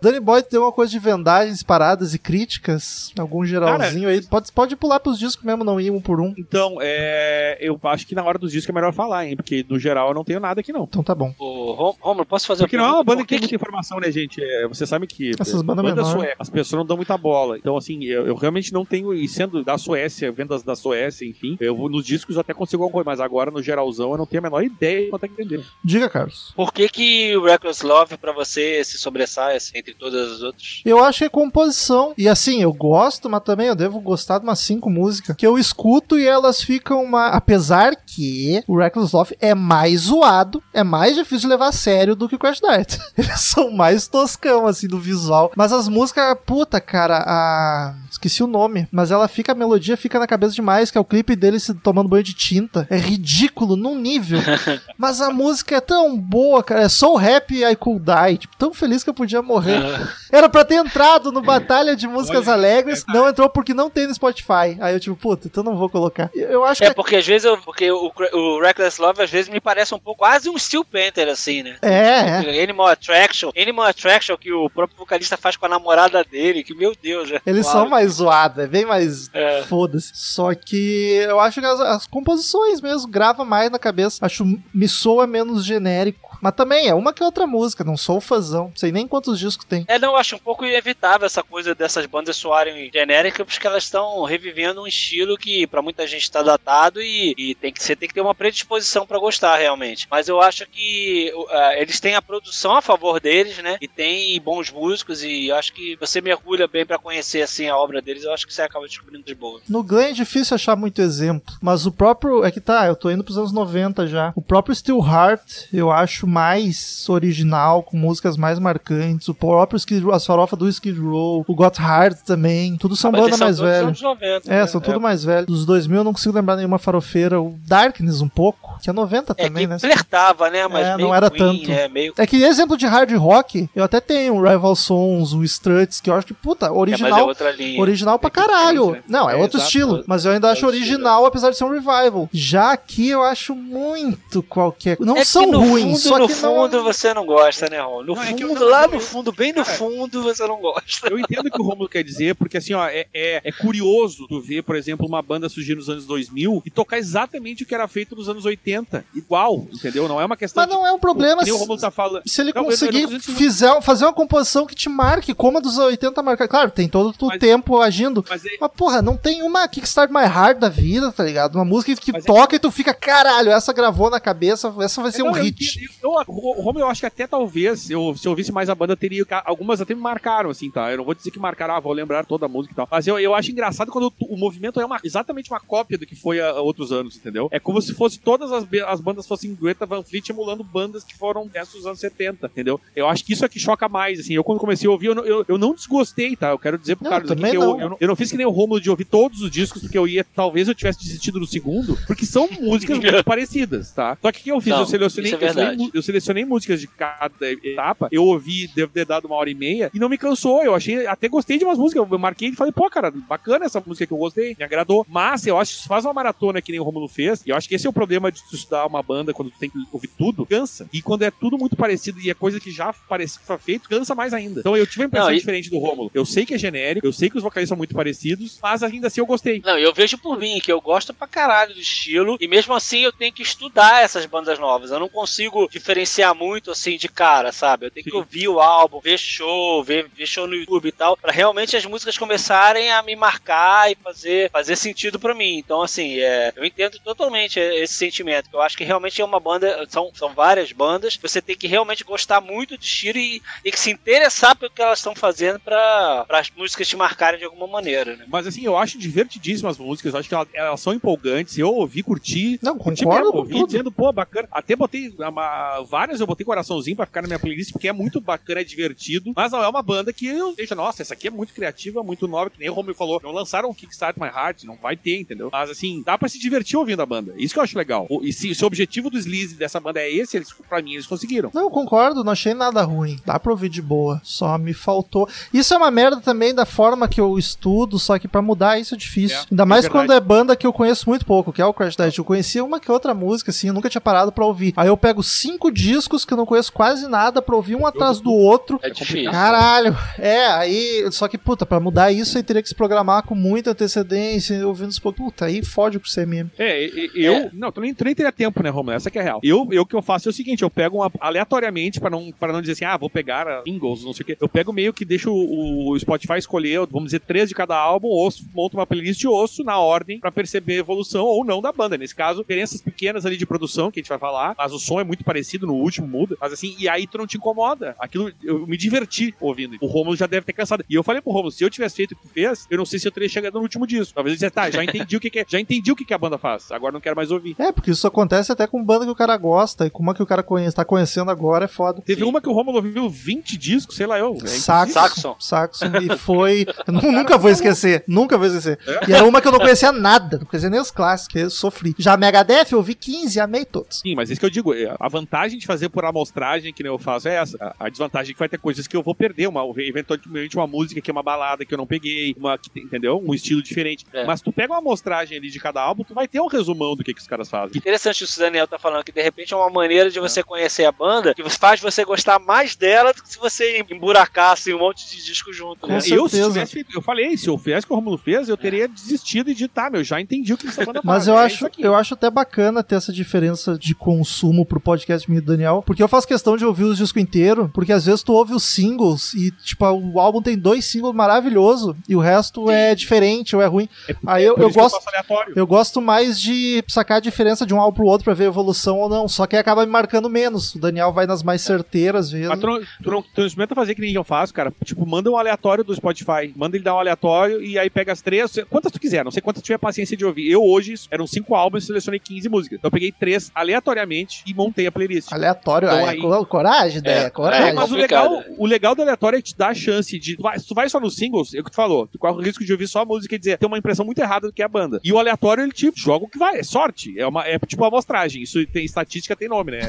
Speaker 1: Danny Boy tem uma coisa de vendagens, paradas e críticas. Algum geralzinho aí. Pode, pode pular pros discos mesmo, não ir um por um.
Speaker 2: Então, é, eu acho que na hora dos discos é melhor falar, hein? Porque no geral eu não tenho nada aqui, não.
Speaker 1: Então tá bom.
Speaker 3: Ô, Romulo, posso fazer
Speaker 2: Porque não é uma banda que tem muita informação, né, gente? É, você sabe que
Speaker 1: Essas bandas
Speaker 2: banda
Speaker 1: menor.
Speaker 2: sueca, as pessoas não dão muita bola. Então, assim, eu, eu realmente não tenho, e sendo da Suécia, vendas da Suécia, enfim, eu vou nos discos eu até consigo alguma coisa, mas agora no geralzão eu não tenho a menor ideia de quanto é que entender.
Speaker 1: Diga, Carlos.
Speaker 3: Por que, que o Reckless Love pra você se sobressai assim, entre todas as outras?
Speaker 1: Eu acho que é composição. E assim, eu gosto, mas também eu devo gostar de umas cinco músicas que eu escuto e elas ficam uma. Apesar que o Reckless Love é mais zoado, é mais difícil de levar a sério do que o Crash Diet. Eles são mais toscão, assim, do visual. Mas as músicas, puta, cara, a. Esqueci o nome, mas ela fica, melodia fica na cabeça demais, que é o clipe dele se tomando banho de tinta. É ridículo num nível. mas a música é tão boa, cara. É So Happy I Could Die. Tipo, tão feliz que eu podia morrer. Era pra ter entrado no Batalha de Músicas
Speaker 2: Olha,
Speaker 1: Alegres, não entrou porque não tem no Spotify. Aí eu, tipo, puta, então não vou colocar. Eu acho
Speaker 3: É
Speaker 1: que.
Speaker 3: porque às vezes eu. Porque o, o Reckless Love às vezes me parece um pouco quase um Steel Panther, assim, né?
Speaker 1: É, é.
Speaker 3: Animal Attraction. Animal Attraction que o próprio vocalista faz com a namorada dele, que meu Deus, é.
Speaker 1: Eles
Speaker 3: Uau.
Speaker 1: são mais zoados, é bem mais.
Speaker 3: É.
Speaker 1: Foda-se. Só que eu acho que as, as composições mesmo grava mais na cabeça. Acho me soa menos genérico. Mas também é uma que é outra música, não sou fãzão. Sei nem quantos discos tem.
Speaker 3: É, não, eu acho um pouco inevitável essa coisa dessas bandas soarem genéricas, porque elas estão revivendo um estilo que pra muita gente tá datado e, e tem que, você tem que ter uma predisposição pra gostar realmente. Mas eu acho que uh, eles têm a produção a favor deles, né? E tem bons músicos e eu acho que você mergulha bem pra conhecer assim a obra deles, eu acho que você acaba descobrindo de boa.
Speaker 1: No Glenn é difícil achar muito exemplo, mas o próprio. É que tá, eu tô indo pros anos 90 já. O próprio Still Heart eu acho mais original, com músicas mais marcantes. O próprio Skid Row, a farofa do Skid Row, o Got Hard também. Tudo são
Speaker 3: Mas
Speaker 1: banda
Speaker 3: eles são
Speaker 1: mais
Speaker 3: todos
Speaker 1: velha.
Speaker 3: anos 90,
Speaker 1: É,
Speaker 3: né?
Speaker 1: são tudo mais velho. Dos 2000 eu não consigo lembrar nenhuma farofeira. O Darkness um pouco, que é 90
Speaker 3: É,
Speaker 1: também,
Speaker 3: que
Speaker 1: né?
Speaker 3: flertava, né? Mas
Speaker 1: É,
Speaker 3: meio
Speaker 1: não era
Speaker 3: Queen,
Speaker 1: tanto.
Speaker 3: né? Meio...
Speaker 1: É que exemplo de hard rock, eu até tenho o Rival Sons, o Struts, que eu acho que, puta,
Speaker 3: É, mas é
Speaker 1: original. Original pra
Speaker 2: É
Speaker 1: caralho.
Speaker 2: né?
Speaker 1: Não, é,
Speaker 2: É,
Speaker 1: outro
Speaker 2: exato.
Speaker 1: estilo. Mas eu ainda acho
Speaker 3: estilo,
Speaker 1: original, apesar de ser um revival. Já aqui eu acho muito qualquer Não
Speaker 3: É
Speaker 1: são ruins, só
Speaker 3: no fundo
Speaker 1: não.
Speaker 3: você não gosta, né, Ron? No
Speaker 2: Não, é que eu
Speaker 3: fundo,
Speaker 2: não-
Speaker 3: lá
Speaker 2: eu-
Speaker 3: no fundo, bem no
Speaker 2: Cara,
Speaker 3: fundo, você não gosta.
Speaker 2: Eu entendo o que o Romulo quer dizer, porque assim, ó, é, é, é curioso tu ver, por exemplo, uma banda surgir nos anos 2000 e tocar exatamente o que era feito nos anos 80. Igual, entendeu? Não é uma questão
Speaker 1: Mas não é um problema
Speaker 2: o
Speaker 1: se,
Speaker 2: Romulo tá falando.
Speaker 1: se ele
Speaker 2: Não, eu- eu
Speaker 1: conseguir fizer, fazer uma composição que te marque, como a dos 80 marca. Claro, tem todo o
Speaker 2: Mas-
Speaker 1: tempo agindo.
Speaker 2: Mas é,
Speaker 1: Mas, porra, não tem uma Kickstart My Heart da vida, tá ligado? Uma música que
Speaker 2: Mas é-
Speaker 1: toca e tu fica, caralho, essa gravou na cabeça, essa vai ser
Speaker 2: Não,
Speaker 1: um
Speaker 2: eu
Speaker 1: hit.
Speaker 2: entendo. Eu, o o Romulo, eu acho que até talvez, eu, se eu ouvisse mais a banda, teria. Algumas até me marcaram, assim, tá? Eu não vou dizer que marcaram, ah, vou lembrar toda a música e tal. Mas eu, eu acho engraçado quando o, o movimento é uma, exatamente uma cópia do que foi a, a outros anos, entendeu? É como se fosse todas as, as bandas fossem Greta Van Fleet emulando bandas que foram dessas dos anos 70, entendeu? Eu acho que isso é que choca mais, assim. Eu, quando comecei a ouvir, eu não, eu, eu não desgostei, tá? Eu quero dizer pro
Speaker 1: Não,
Speaker 2: Carlos aqui que
Speaker 1: não.
Speaker 2: eu, eu, não, eu não fiz que nem o Romulo de ouvir todos os discos, porque eu ia, talvez eu tivesse desistido no segundo, porque são músicas muito parecidas, tá? Só que o que eu fiz?
Speaker 3: Não,
Speaker 2: eu selecionei,
Speaker 3: é
Speaker 2: eu selecionei
Speaker 3: verdade.
Speaker 2: Eu selecionei músicas de cada etapa, eu ouvi, devo ter dado uma hora e meia, e não me cansou. Eu achei, até gostei de umas músicas. Eu marquei e falei, pô, cara, bacana essa música que eu gostei, me agradou. Mas eu acho que se faz uma maratona que nem o Romulo fez, e eu acho que esse é o problema de tu estudar uma banda quando tu tem que ouvir tudo, cansa. E quando é tudo muito parecido e é coisa que já parece, foi feito, cansa mais ainda. Então eu tive a impressão
Speaker 3: Não, e-
Speaker 2: diferente do Romulo. Eu sei que é genérico, eu sei que os vocalistas são muito parecidos, mas ainda assim eu gostei.
Speaker 3: Não, eu vejo por mim que eu gosto pra caralho do estilo e mesmo assim eu tenho que estudar essas bandas novas. Eu não consigo diferenciar muito assim de cara, sabe? Eu tenho que ouvir o álbum, ver show, ver, ver show no YouTube e tal, pra realmente as músicas começarem a me marcar e fazer, fazer sentido pra mim. Então, assim, é, eu entendo totalmente esse sentimento. que Eu acho que realmente é uma banda, são, são várias bandas, você tem que realmente gostar muito de estilo e, e que se interessar pelo que elas estão fazendo pra, pra as músicas te marcarem de alguma maneira, né?
Speaker 2: Mas assim, eu acho divertidíssimas as músicas, eu acho que elas, elas são empolgantes. Eu ouvi, curti,
Speaker 1: Não,
Speaker 2: Curti
Speaker 1: concordo
Speaker 2: mesmo,
Speaker 1: com
Speaker 2: ouvi
Speaker 1: tudo.
Speaker 2: dizendo, pô, bacana. Até botei uma- várias, eu botei coraçãozinho pra ficar na minha playlist, porque é muito bacana, é divertido. Mas não é uma banda que eu vejo, nossa, essa aqui é muito criativa, muito nova, que nem o Romeo falou. Não lançaram o Kickstart My Heart, não vai ter, entendeu? Mas assim, dá pra se divertir ouvindo a banda. Isso que eu acho legal. O- E se, se o objetivo do Sleaze dessa banda é esse, eles, pra mim, eles conseguiram.
Speaker 1: Não, concordo, não achei nada ruim. Dá pra ouvir de boa. Só me faltou. Isso é uma merda também da forma que eu estudo, só que pra mudar isso é difícil.
Speaker 2: É,
Speaker 1: Ainda
Speaker 2: é
Speaker 1: mais
Speaker 2: verdade.
Speaker 1: quando é banda que eu conheço muito pouco, que é o Crash Test. Eu conhecia uma que outra música, assim, eu nunca tinha parado pra ouvir. Aí eu pego cinco discos que eu não conheço quase nada pra ouvir um atrás do outro.
Speaker 3: É difícil.
Speaker 1: Caralho, é, aí, só que, puta, pra mudar isso aí teria que se programar com muita antecedência, ouvindo os pouco. Puta, aí fode com o CMM.
Speaker 2: É, e- e- eu.
Speaker 3: É.
Speaker 2: Não, tu nem, nem teria tempo, né, Romulo? Essa que é a real. Eu, eu que eu faço é o seguinte: eu pego uma, aleatoriamente, pra não, pra não dizer assim, ah, vou pegar a singles, não sei o quê. Eu pego meio que deixo o, o Spotify escolher, vamos dizer, três de cada álbum, ouço, monto uma playlist ouço na ordem pra perceber a evolução ou não da banda. Nesse caso, diferenças pequenas ali de produção que a gente vai falar, mas o som é muito parecido no último, muda. Mas assim, e aí tu não te incomoda. Aquilo, eu me diverti ouvindo. O Romulo já deve ter cansado. E eu falei pro Romulo, se eu tivesse feito o que tu fez, eu não sei se eu teria chegado no último disco. Talvez eu dissesse, tá, já entendi o que, que é, já entendi o que, que a banda faz. Agora não quero mais ouvir.
Speaker 1: É, porque isso acontece até com banda que o cara gosta, e com uma que o cara conhece, tá conhecendo agora é foda.
Speaker 2: Teve uma que o Romulo ouviu 20 discos, sei lá eu. É
Speaker 1: Saxon,
Speaker 3: Saxon.
Speaker 1: Saxon. E foi. nunca vou esquecer. Nunca vou esquecer. E era uma que eu não conhecia nada. Não conhecia nem os clássicos. Eu sofri. Já Megadeth eu ouvi 15 e amei todos.
Speaker 2: Sim, mas isso que eu digo, é, a vantagem de fazer por amostragem, que nem eu faço, é essa. A- desvantagem é que vai ter coisas que eu vou perder, uma, eventualmente uma música que é uma balada que eu não peguei, uma, entendeu? Um estilo diferente.
Speaker 3: É.
Speaker 2: Mas tu pega uma amostragem ali de cada álbum, tu vai ter um resumão do que, que os caras fazem.
Speaker 3: Interessante isso que o Daniel tá falando, que de repente é uma maneira de você conhecer a banda que faz você gostar mais dela do que se você emburacasse um monte de disco junto.
Speaker 1: Com
Speaker 3: Né?
Speaker 2: eu, se tivesse feito, eu falei, se eu fizesse o que o Romulo fez, eu teria desistido e de tá, meu, já entendi o que essa banda faz.
Speaker 1: Mas eu
Speaker 2: é
Speaker 1: acho, eu acho até bacana ter essa diferença de consumo pro podcast Daniel, porque eu faço questão de ouvir os discos inteiros, porque às vezes tu ouve os singles e, tipo, o álbum tem dois singles maravilhosos e o resto é diferente ou é ruim.
Speaker 2: É,
Speaker 1: Aí eu,
Speaker 2: por
Speaker 1: eu gosto.
Speaker 2: aleatório.
Speaker 1: Eu gosto mais de sacar a diferença de um álbum pro outro pra ver a evolução ou não. Só que acaba me marcando menos. O Daniel vai nas mais certeiras às vezes.
Speaker 2: Mas tu não, tu, não, tu não experimenta fazer que nem eu faço, cara. Tipo, manda um aleatório do Spotify. Manda ele dar um aleatório e aí pega as três. Quantas tu quiser, não sei quantas tu tiver paciência de ouvir. Eu hoje, eram cinco álbuns e selecionei 15 músicas. Então eu peguei três aleatoriamente e montei a playlist.
Speaker 1: Aleatório,
Speaker 2: Então
Speaker 1: é,
Speaker 2: aí-
Speaker 1: co- coragem, né?
Speaker 3: É,
Speaker 1: coragem.
Speaker 2: É, mas o legal, o legal do aleatório é te dar a chance de. Tu vai, se tu vai só nos singles, é o que tu falou. Tu corre o risco de ouvir só a música e dizer, ter uma impressão muito errada do que é a banda. E o aleatório, ele tipo, joga o que vai. É sorte. É, uma, é tipo uma amostragem. Isso tem estatística, tem nome, né?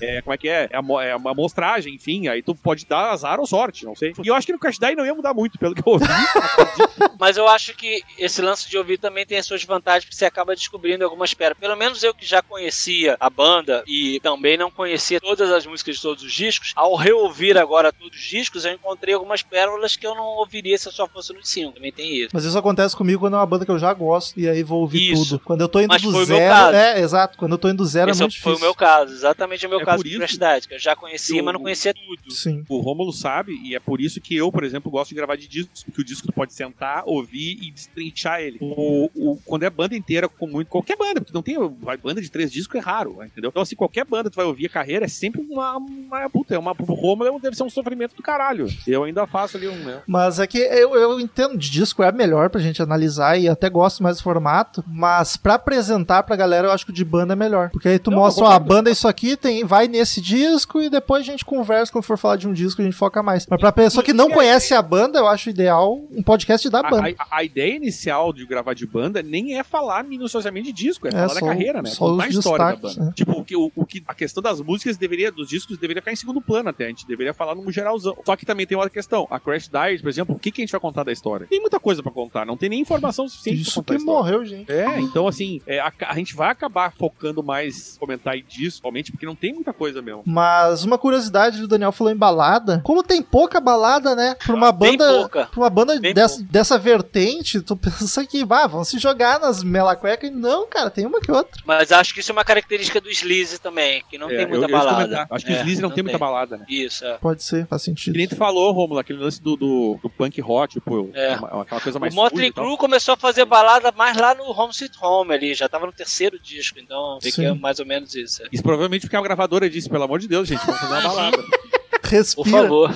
Speaker 2: É, é- como é que é? É, amo- é uma amostragem, enfim. Aí tu pode dar azar ou sorte, não sei. E eu acho que no Cash Die não ia mudar muito, pelo que eu ouvi.
Speaker 3: Mas eu acho que esse lance de ouvir também tem as suas vantagens, porque você acaba descobrindo algumas pérolas. Pelo menos eu que já conhecia a banda e também não conhecia todas as músicas de todos os discos, ao reouvir agora todos os discos, eu encontrei algumas pérolas que eu não ouviria se eu só fosse no 5. Também tem isso.
Speaker 1: Mas isso acontece comigo quando é uma banda que eu já gosto e aí vou ouvir
Speaker 3: Isso.
Speaker 1: tudo. Quando eu tô indo
Speaker 3: Mas
Speaker 1: do
Speaker 3: foi o meu
Speaker 1: zero.
Speaker 3: caso.
Speaker 1: É, exato. Quando eu tô indo do zero
Speaker 3: Esse
Speaker 1: é muito
Speaker 3: foi
Speaker 1: difícil.
Speaker 3: o meu caso, exatamente o meu
Speaker 2: É
Speaker 3: caso Crash Diet, que eu já conhecia,
Speaker 2: que
Speaker 3: mas não conhecia tudo.
Speaker 1: Sim.
Speaker 2: O Rômulo sabe, e é por isso que eu, por exemplo, gosto de gravar de discos, porque o disco tu pode sentar, ouvir e destrinchar ele. O, o- quando é banda inteira, com muito. Qualquer banda, porque não tem. Banda de três discos é raro, entendeu? Então, assim, qualquer banda tu vai ouvir a carreira é sempre uma. uma puta, é uma. O Rômulo deve ser um sofrimento do caralho. Eu ainda faço ali um. Né?
Speaker 1: Mas é que eu, eu entendo de disco é melhor pra gente analisar e até gosto mais do formato, mas pra apresentar pra galera eu acho que o de banda é melhor. Porque aí tu
Speaker 2: Não,
Speaker 1: mostra, ó, a banda é isso aqui, tem, vai nesse disco e depois a gente conversa quando for falar de um disco, a gente foca mais. Mas pra pessoa que não conhece a banda, eu acho ideal um podcast da
Speaker 2: A,
Speaker 1: banda.
Speaker 2: a- a ideia inicial de gravar de banda nem é falar minuciosamente de disco, é, falar da
Speaker 1: só-
Speaker 2: carreira, né?
Speaker 1: só
Speaker 2: Contar a história da banda.
Speaker 1: né?
Speaker 2: Tipo, o que, o, o que a questão das músicas deveria, dos discos deveria ficar em segundo plano até. A gente deveria falar num geralzão. Só que também tem uma questão. A Crash Diet, por exemplo, o que, que a gente vai contar da história? Tem muita coisa pra contar, não tem nem informação suficiente
Speaker 1: Isso
Speaker 2: pra contar a
Speaker 1: que morreu, gente.
Speaker 2: É, então assim, é, a, a gente vai acabar focando mais comentar em disco, realmente, porque não tem muita coisa mesmo.
Speaker 1: Mas uma curiosidade, o Daniel falou em balada. Como tem pouca balada, né? Pra uma
Speaker 3: Bem
Speaker 1: banda.
Speaker 3: pouca.
Speaker 1: Pra uma banda
Speaker 3: Bem
Speaker 1: dessa, dessa vertente, tu pensa que, ah, vão se jogar nas melacuecas. E não, cara, tem uma que outra.
Speaker 3: Mas acho que isso é uma característica do Sleaze também, que não
Speaker 2: É,
Speaker 3: tem
Speaker 2: eu-
Speaker 3: muita
Speaker 2: eu
Speaker 3: balada.
Speaker 2: comentar. Acho que
Speaker 3: É,
Speaker 2: o Sleaze não, tem, muita balada, né?
Speaker 3: Isso, é.
Speaker 1: Pode ser, faz sentido.
Speaker 2: Que nem tu falou, Romulo, aquele lance do, do, do punk rock, tipo,
Speaker 3: É.
Speaker 2: uma- aquela coisa mais
Speaker 3: O Motley. Crue começou a fazer balada mais lá no Home Sweet Home ali, já tava no terceiro disco, então fica mais ou menos isso. é.
Speaker 2: Isso provavelmente porque a gravadora disse, pelo amor de Deus, gente, vamos fazer uma balada.
Speaker 3: Por
Speaker 1: Respira.
Speaker 3: favor.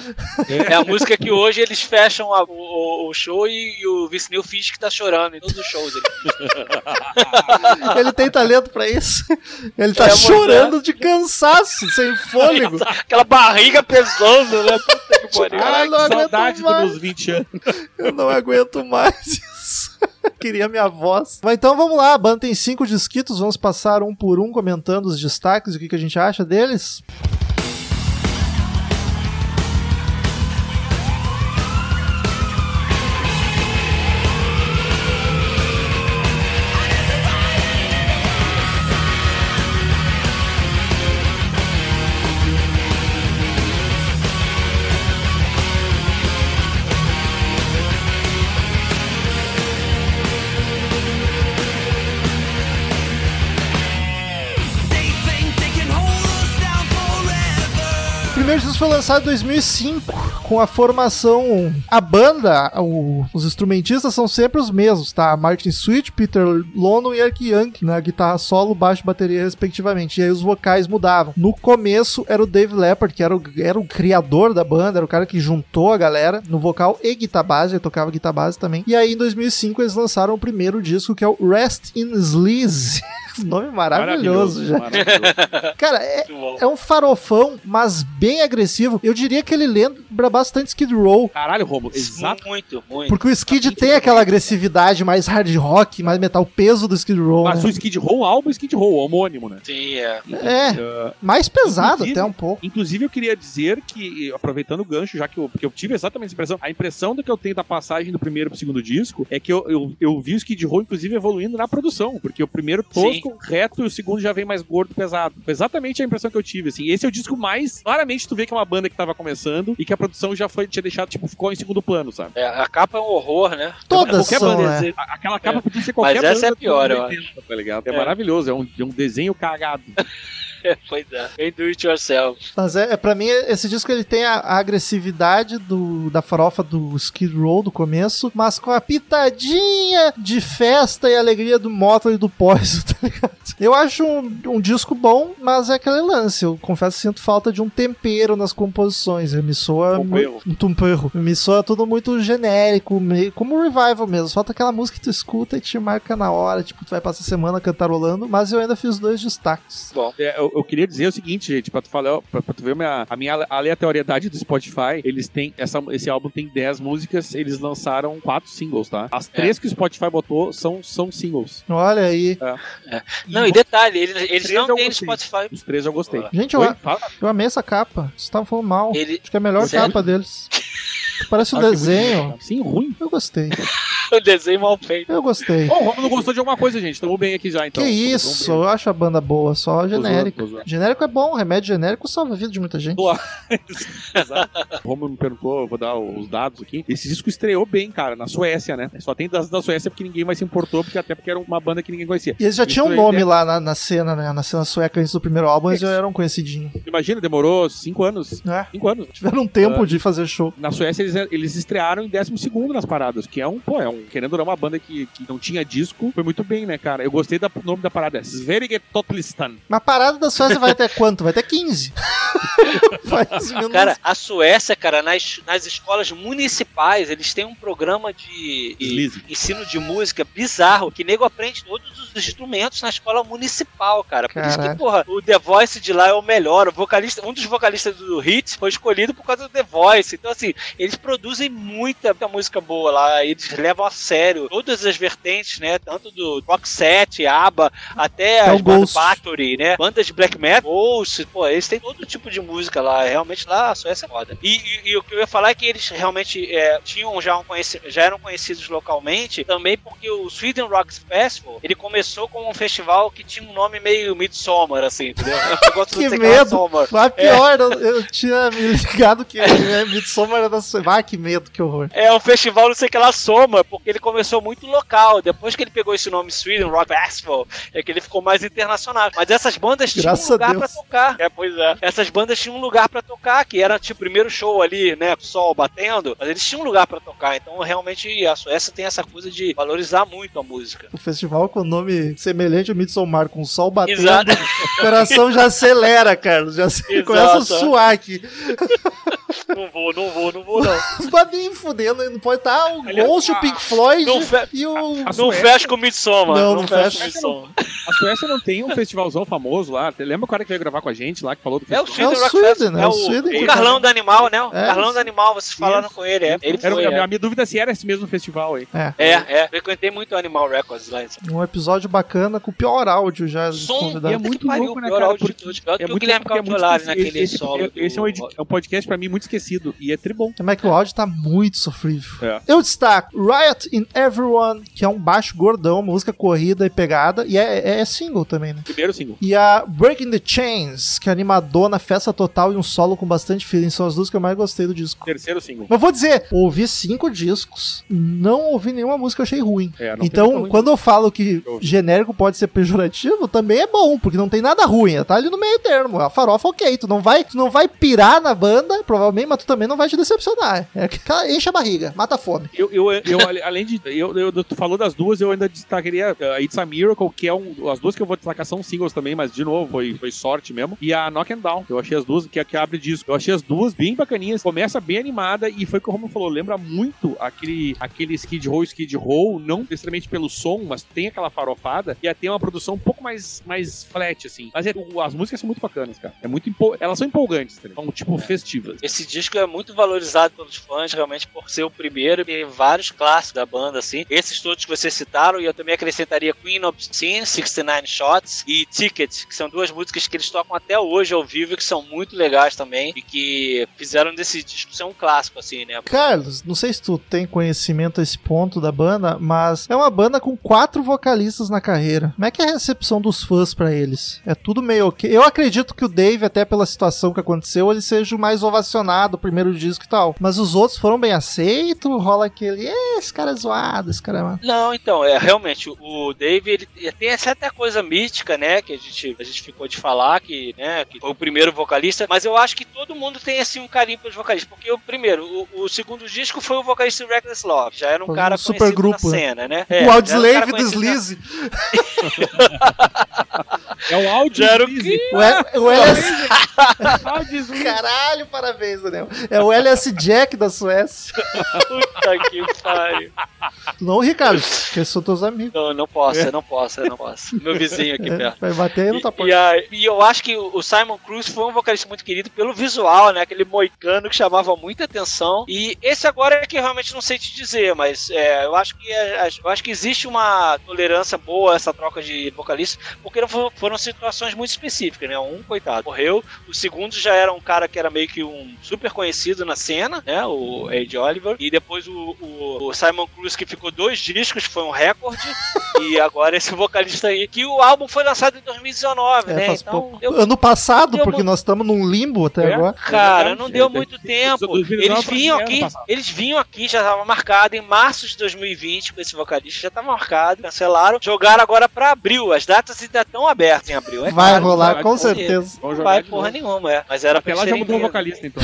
Speaker 3: É a música que hoje eles fecham a- o, o show e, e o Vince Neil Fish que tá chorando em todos os shows. ali.
Speaker 1: Ele tem talento pra isso. Ele tá
Speaker 3: É,
Speaker 1: chorando de cansaço, sem fôlego.
Speaker 3: Aquela barriga pesando, né? Puta que pariu.
Speaker 1: Ah,
Speaker 2: Caralho,
Speaker 1: não
Speaker 2: que saudade dos
Speaker 1: mais.
Speaker 2: meus 20 anos.
Speaker 1: Eu não aguento mais isso. Queria minha voz. Mas então vamos lá, a banda tem cinco disquitos, vamos passar um por um comentando os destaques e o que, que a gente acha deles. Foi lançado em 2005, com a formação. A banda, o- os instrumentistas são sempre os mesmos, tá? Martin Sweet, Peter Lono e Eric Young, na guitarra solo, baixo e bateria, respectivamente. E aí os vocais mudavam. No começo era o Dave Leppard, que era o, era o criador da banda, era o cara que juntou a galera no vocal e guitarra base, ele tocava guitarra base também. E aí em 2005 eles lançaram o primeiro disco, que é o Rest in Sleaze. Nome maravilhoso, já.
Speaker 2: maravilhoso.
Speaker 1: Cara, é, é um farofão, mas bem agressivo. Eu diria que ele lembra bastante Skid Row.
Speaker 2: Caralho, Romulo, exato.
Speaker 3: Muito, muito.
Speaker 1: Porque o Skid tem aquela agressividade mais hard rock, mais metal, peso do Skid Row.
Speaker 2: Mas
Speaker 1: né?
Speaker 2: o Skid Row, o álbum Skid Row, homônimo, né?
Speaker 3: Sim, é.
Speaker 1: É,
Speaker 2: Uh,
Speaker 1: mais pesado
Speaker 2: Inclusive-
Speaker 1: até um pouco.
Speaker 2: Inclusive, eu queria dizer que, aproveitando o gancho, já que eu, porque eu tive exatamente essa impressão, a impressão do que eu tenho da passagem do primeiro pro segundo disco é que eu, eu, eu vi o Skid Row, inclusive, evoluindo na produção, porque o primeiro tosco, reto, e o segundo já vem mais gordo, pesado. Foi exatamente a impressão que eu tive, assim. Esse é o disco mais... Claramente, tu vê que é uma banda que tava começando e que a produção já foi, tinha deixado, tipo, ficou em segundo plano, sabe?
Speaker 3: É, A capa é um horror, né?
Speaker 1: Todas
Speaker 2: qualquer
Speaker 1: são,
Speaker 2: banda,
Speaker 1: é.
Speaker 2: A- Aquela capa podia ser qualquer
Speaker 3: Mas essa é
Speaker 2: banda
Speaker 3: a pior, eu
Speaker 2: anos 80, tá ligado? É,
Speaker 3: É.
Speaker 2: maravilhoso, é um, é um desenho cagado.
Speaker 3: pois é. Bem do it yourself.
Speaker 1: Mas é, é para mim, esse disco ele tem a, a agressividade do, da farofa do Skid Row do começo, mas com a pitadinha de festa e alegria do Motley e do Poison, tá ligado? Eu acho um, um disco bom, mas é aquele lance. Eu confesso que sinto falta de um tempero nas composições. Me soa um tempero. Me soa tudo muito genérico, meio, como um revival mesmo. Falta aquela música que tu escuta e te marca na hora, tipo, tu vai passar a semana cantarolando, mas eu ainda fiz dois destaques.
Speaker 3: Bom,
Speaker 2: É, eu, eu queria dizer o seguinte, gente, pra tu falar, pra, pra tu ver minha, a minha aleatoriedade do Spotify, eles têm, essa, esse álbum tem 10 músicas, eles lançaram quatro singles, tá? As três que o Spotify botou são, são singles.
Speaker 1: Olha aí.
Speaker 3: não, e detalhe, eles, eles não
Speaker 2: eu
Speaker 3: têm no. Spotify.
Speaker 2: Os três eu gostei.
Speaker 1: Gente, eu,
Speaker 2: Oi,
Speaker 1: eu amei essa capa. Vocês estavam falando mal.
Speaker 3: Ele,
Speaker 1: Acho que é a melhor
Speaker 3: Sério?
Speaker 1: capa deles. Parece um
Speaker 2: Ah,
Speaker 1: desenho.
Speaker 2: Sim, ruim.
Speaker 1: Eu gostei.
Speaker 3: o desenho mal feito.
Speaker 1: Eu gostei.
Speaker 2: Bom, o Romulo gostou de alguma coisa, gente. Tamo bem aqui já, então.
Speaker 1: que isso, eu acho a banda boa, só genérico. Genérico é bom, remédio genérico salva a vida de muita gente.
Speaker 2: Boa. Exato. O Romulo me perguntou, eu vou dar os dados aqui. Esse disco estreou bem, cara, na Suécia, né? Só tem das da Suécia porque ninguém mais se importou, porque até porque era uma banda que ninguém conhecia.
Speaker 1: E eles já tinham um nome
Speaker 2: né?
Speaker 1: lá na, na cena, né? Na cena sueca antes do primeiro álbum, eles já eram conhecidinhos.
Speaker 2: Imagina, demorou cinco anos.
Speaker 1: Né?
Speaker 2: Cinco anos.
Speaker 1: Tiveram um tempo
Speaker 2: Ah.
Speaker 1: de fazer show.
Speaker 2: Na Suécia eles, eles estrearam em 12 nas paradas, que é um, pô, é um, querendo ou não, uma banda que, que não tinha disco, foi muito bem, né, cara? Eu gostei do nome da parada, é Sveriget Totlistan.
Speaker 1: Mas a parada da Suécia vai até quanto? Vai até 15. Faz menos.
Speaker 3: Cara, a Suécia, cara, nas, nas escolas municipais, eles têm um programa de, ensino de música bizarro, que nego aprende todos os instrumentos na escola municipal, cara. Por isso que, porra, o The Voice de lá é o melhor. O vocalista, um dos vocalistas do Hits foi escolhido por causa do The Voice. Então, assim, eles produzem muita, muita música boa lá. Eles levam a sério todas as vertentes, né? Tanto do Rock Set, ABBA, até
Speaker 1: É o
Speaker 3: as
Speaker 1: Ghost.
Speaker 3: Bathory, né? Bandas de black metal, Ghost, pô, eles têm todo tipo de música lá. Realmente lá a Suécia é foda. E, e- e o que eu ia falar é que eles realmente é, tinham já, um já eram conhecidos localmente, também porque o Sweden Rock Festival, ele começou como um festival que tinha um nome meio Midsommar, assim, entendeu? Eu gosto
Speaker 1: Que
Speaker 3: de
Speaker 1: medo.
Speaker 3: Midsommar.
Speaker 1: Mas pior, eu, eu tinha me ligado que é Midsommar era da Suécia. Ah, que medo, que horror.
Speaker 3: É um festival, não sei o que lá, soma, porque ele começou muito local. Depois que ele pegou esse nome Sweden Rock Festival, é que ele ficou mais internacional. Mas essas bandas tinham
Speaker 1: Graças
Speaker 3: um lugar pra tocar. É, pois é. Essas bandas tinham um lugar pra tocar, que era tipo o primeiro show ali, né, com o sol batendo, mas eles tinham um lugar pra tocar. Então, realmente, a Suécia tem essa coisa de valorizar muito a música.
Speaker 1: O festival com nome semelhante ao Midsommar, com o sol batendo,
Speaker 3: Exato.
Speaker 1: o coração já acelera, Carlos. Já se- começa a suar aqui.
Speaker 3: Não vou, não vou, não vou, não.
Speaker 1: Os babinhos fudendo, não pode estar o
Speaker 2: Aliás,
Speaker 1: Ghost, o
Speaker 2: a-
Speaker 1: Pink Floyd
Speaker 3: não fe-
Speaker 1: e o...
Speaker 2: a-
Speaker 3: Não fecha com o Midsommar.
Speaker 1: Não, não
Speaker 3: fecha
Speaker 1: fecha.
Speaker 3: com o Midsommar.
Speaker 2: A Suécia não tem um festivalzão famoso lá. Lembra o cara que veio gravar com a gente lá, que falou do
Speaker 3: É o
Speaker 2: festival?
Speaker 3: Sweden
Speaker 1: É o
Speaker 3: Rock
Speaker 1: Sweden,
Speaker 3: Festival.
Speaker 1: é
Speaker 3: É
Speaker 1: o
Speaker 3: o,
Speaker 1: Sweden.
Speaker 3: o Carlão do Animal, né? O
Speaker 1: É,
Speaker 3: Carlão do Animal, vocês falaram com ele, é. Ele
Speaker 2: Era,
Speaker 3: foi,
Speaker 2: a,
Speaker 3: é.
Speaker 2: minha, minha dúvida se era esse mesmo festival aí.
Speaker 1: É,
Speaker 3: É, é. Frequentei muito o Animal Records lá. em São
Speaker 1: um episódio bacana com o pior áudio já
Speaker 3: Som.
Speaker 2: E é muito
Speaker 3: que pariu,
Speaker 2: louco, né,
Speaker 3: pior
Speaker 2: cara?
Speaker 3: áudio de todos. Pior
Speaker 2: é
Speaker 3: que o
Speaker 2: muito
Speaker 3: Guilherme
Speaker 2: é esquecido.
Speaker 3: naquele
Speaker 2: esse,
Speaker 3: solo.
Speaker 2: Esse é um, é um podcast pra mim muito esquecido. E é tribom.
Speaker 1: Como é que o áudio tá muito sofrível.
Speaker 2: É.
Speaker 1: Eu destaco Riot in Everyone, que é um baixo gordão, música corrida e pegada, e é, é- é single também, né?
Speaker 2: Primeiro single.
Speaker 1: E a Breaking the Chains, que é animadona, festa total e um solo com bastante feeling, são as duas que eu mais gostei do disco.
Speaker 2: Terceiro single.
Speaker 1: Mas vou dizer, ouvi cinco discos, não ouvi nenhuma música que eu achei ruim.
Speaker 2: É,
Speaker 1: Então,
Speaker 2: ruim.
Speaker 1: quando eu falo que
Speaker 2: Eu
Speaker 1: genérico pode ser pejorativo, também é bom, porque não tem nada ruim, tá ali no meio termo. A farofa, ok, tu não vai, tu não vai pirar na banda, provavelmente, mas tu também não vai te decepcionar. É aquela enche a barriga, mata a fome.
Speaker 2: Eu, eu, eu, além de. Eu, eu- tu falou das duas, eu ainda destacaria uh, It's a Miracle, que é um. As duas que eu vou destacar são singles também, mas de novo, foi, foi sorte mesmo. E a Knock and Down, eu achei as duas, que, é a que abre disco. Eu achei as duas bem bacaninhas. Começa bem animada e foi o que o Romulo falou. Lembra muito aquele, aquele Skid Row, Skid Row, não necessariamente pelo som, mas tem aquela farofada. E até uma produção um pouco mais, mais flat, assim. Mas é- o- as músicas são muito bacanas, cara. É muito Elas são empolgantes, tá? São tipo festivas.
Speaker 3: Esse disco é muito valorizado pelos fãs, realmente, por ser o primeiro. Tem vários clássicos da banda, assim. Esses todos que vocês citaram, e eu também acrescentaria Queen of Sin, 69 Shots e Ticket, que são duas músicas que eles tocam até hoje ao vivo, que são muito legais também, e que fizeram desse disco ser um clássico, assim, né?
Speaker 1: Carlos, não sei se tu tem conhecimento a esse ponto da banda, mas é uma banda com quatro vocalistas na carreira. Como é que é a recepção dos fãs pra eles? É tudo meio ok. Eu acredito que o Dave, até pela situação que aconteceu, ele seja o mais zoado o primeiro disco e tal. Mas os outros foram bem aceitos, rola aquele, "Eh, esse cara é zoado, esse cara é... ma-".
Speaker 3: Não, então, é realmente o Dave ele tem essa até coisa mística, né, que a gente, a gente ficou de falar que, né, que foi o primeiro vocalista, mas eu acho que todo mundo tem assim um carinho pelos vocalistas, porque o primeiro, o, o segundo disco foi o vocalista do Reckless Love, já era um
Speaker 1: Foi um
Speaker 3: cara conhecido na
Speaker 1: né?
Speaker 3: cena, né?
Speaker 1: o
Speaker 3: um
Speaker 1: Audioslave
Speaker 3: cara
Speaker 1: do Sleaze.
Speaker 2: É o áudio.
Speaker 3: Já era o.
Speaker 1: O, o LS...
Speaker 2: Áudio Sleaze.
Speaker 1: Caralho, parabéns, Daniel. É o LS Jack da Suécia.
Speaker 3: Puta que pariu.
Speaker 1: Não, Ricardo, que são teus amigos.
Speaker 3: Não, não posso, eu não posso, eu não posso. Meu vizinho aqui
Speaker 1: É,
Speaker 3: perto.
Speaker 1: vai bater
Speaker 3: E,
Speaker 1: tapão.
Speaker 3: e, a- e eu acho que o Simon Cruz foi um vocalista muito querido pelo visual, né? Aquele moicano que chamava muita atenção. E esse agora é que eu realmente não sei te dizer, mas é, eu acho que é- eu acho que existe uma tolerância boa essa troca de vocalistas, porque não fo- foram situações muito específicas, né? Um, coitado, morreu. O segundo já era um cara que era meio que um super conhecido na cena, né? O Ed Oliver. E depois o, o- o Simon Cruz, que ficou dois discos, foi um recorde. e agora esse vocalista aí, que o álbum foi lançado em 2019,
Speaker 1: É,
Speaker 3: né?
Speaker 1: faz
Speaker 3: Então,
Speaker 1: pouco.
Speaker 3: eu-
Speaker 1: Ano passado,
Speaker 3: deu
Speaker 1: porque
Speaker 3: muito-
Speaker 1: nós estamos num limbo até
Speaker 2: É?
Speaker 1: agora.
Speaker 3: Cara, não deu muito
Speaker 2: tem-
Speaker 3: tempo.
Speaker 2: 2019
Speaker 3: Eles vinham aqui, eles vinham aqui, já estava marcado em março de 2020 com esse vocalista, já estava marcado, cancelaram, jogaram agora pra abril. As datas ainda estão abertas em abril. É
Speaker 1: Vai
Speaker 3: claro,
Speaker 1: rolar,
Speaker 2: vai
Speaker 1: com
Speaker 2: correr.
Speaker 1: certeza.
Speaker 2: Vamos
Speaker 3: Não
Speaker 2: jogar
Speaker 3: vai porra nenhuma, é. Mas era
Speaker 2: Até
Speaker 3: pra
Speaker 2: lá já mudou o vocalista, então.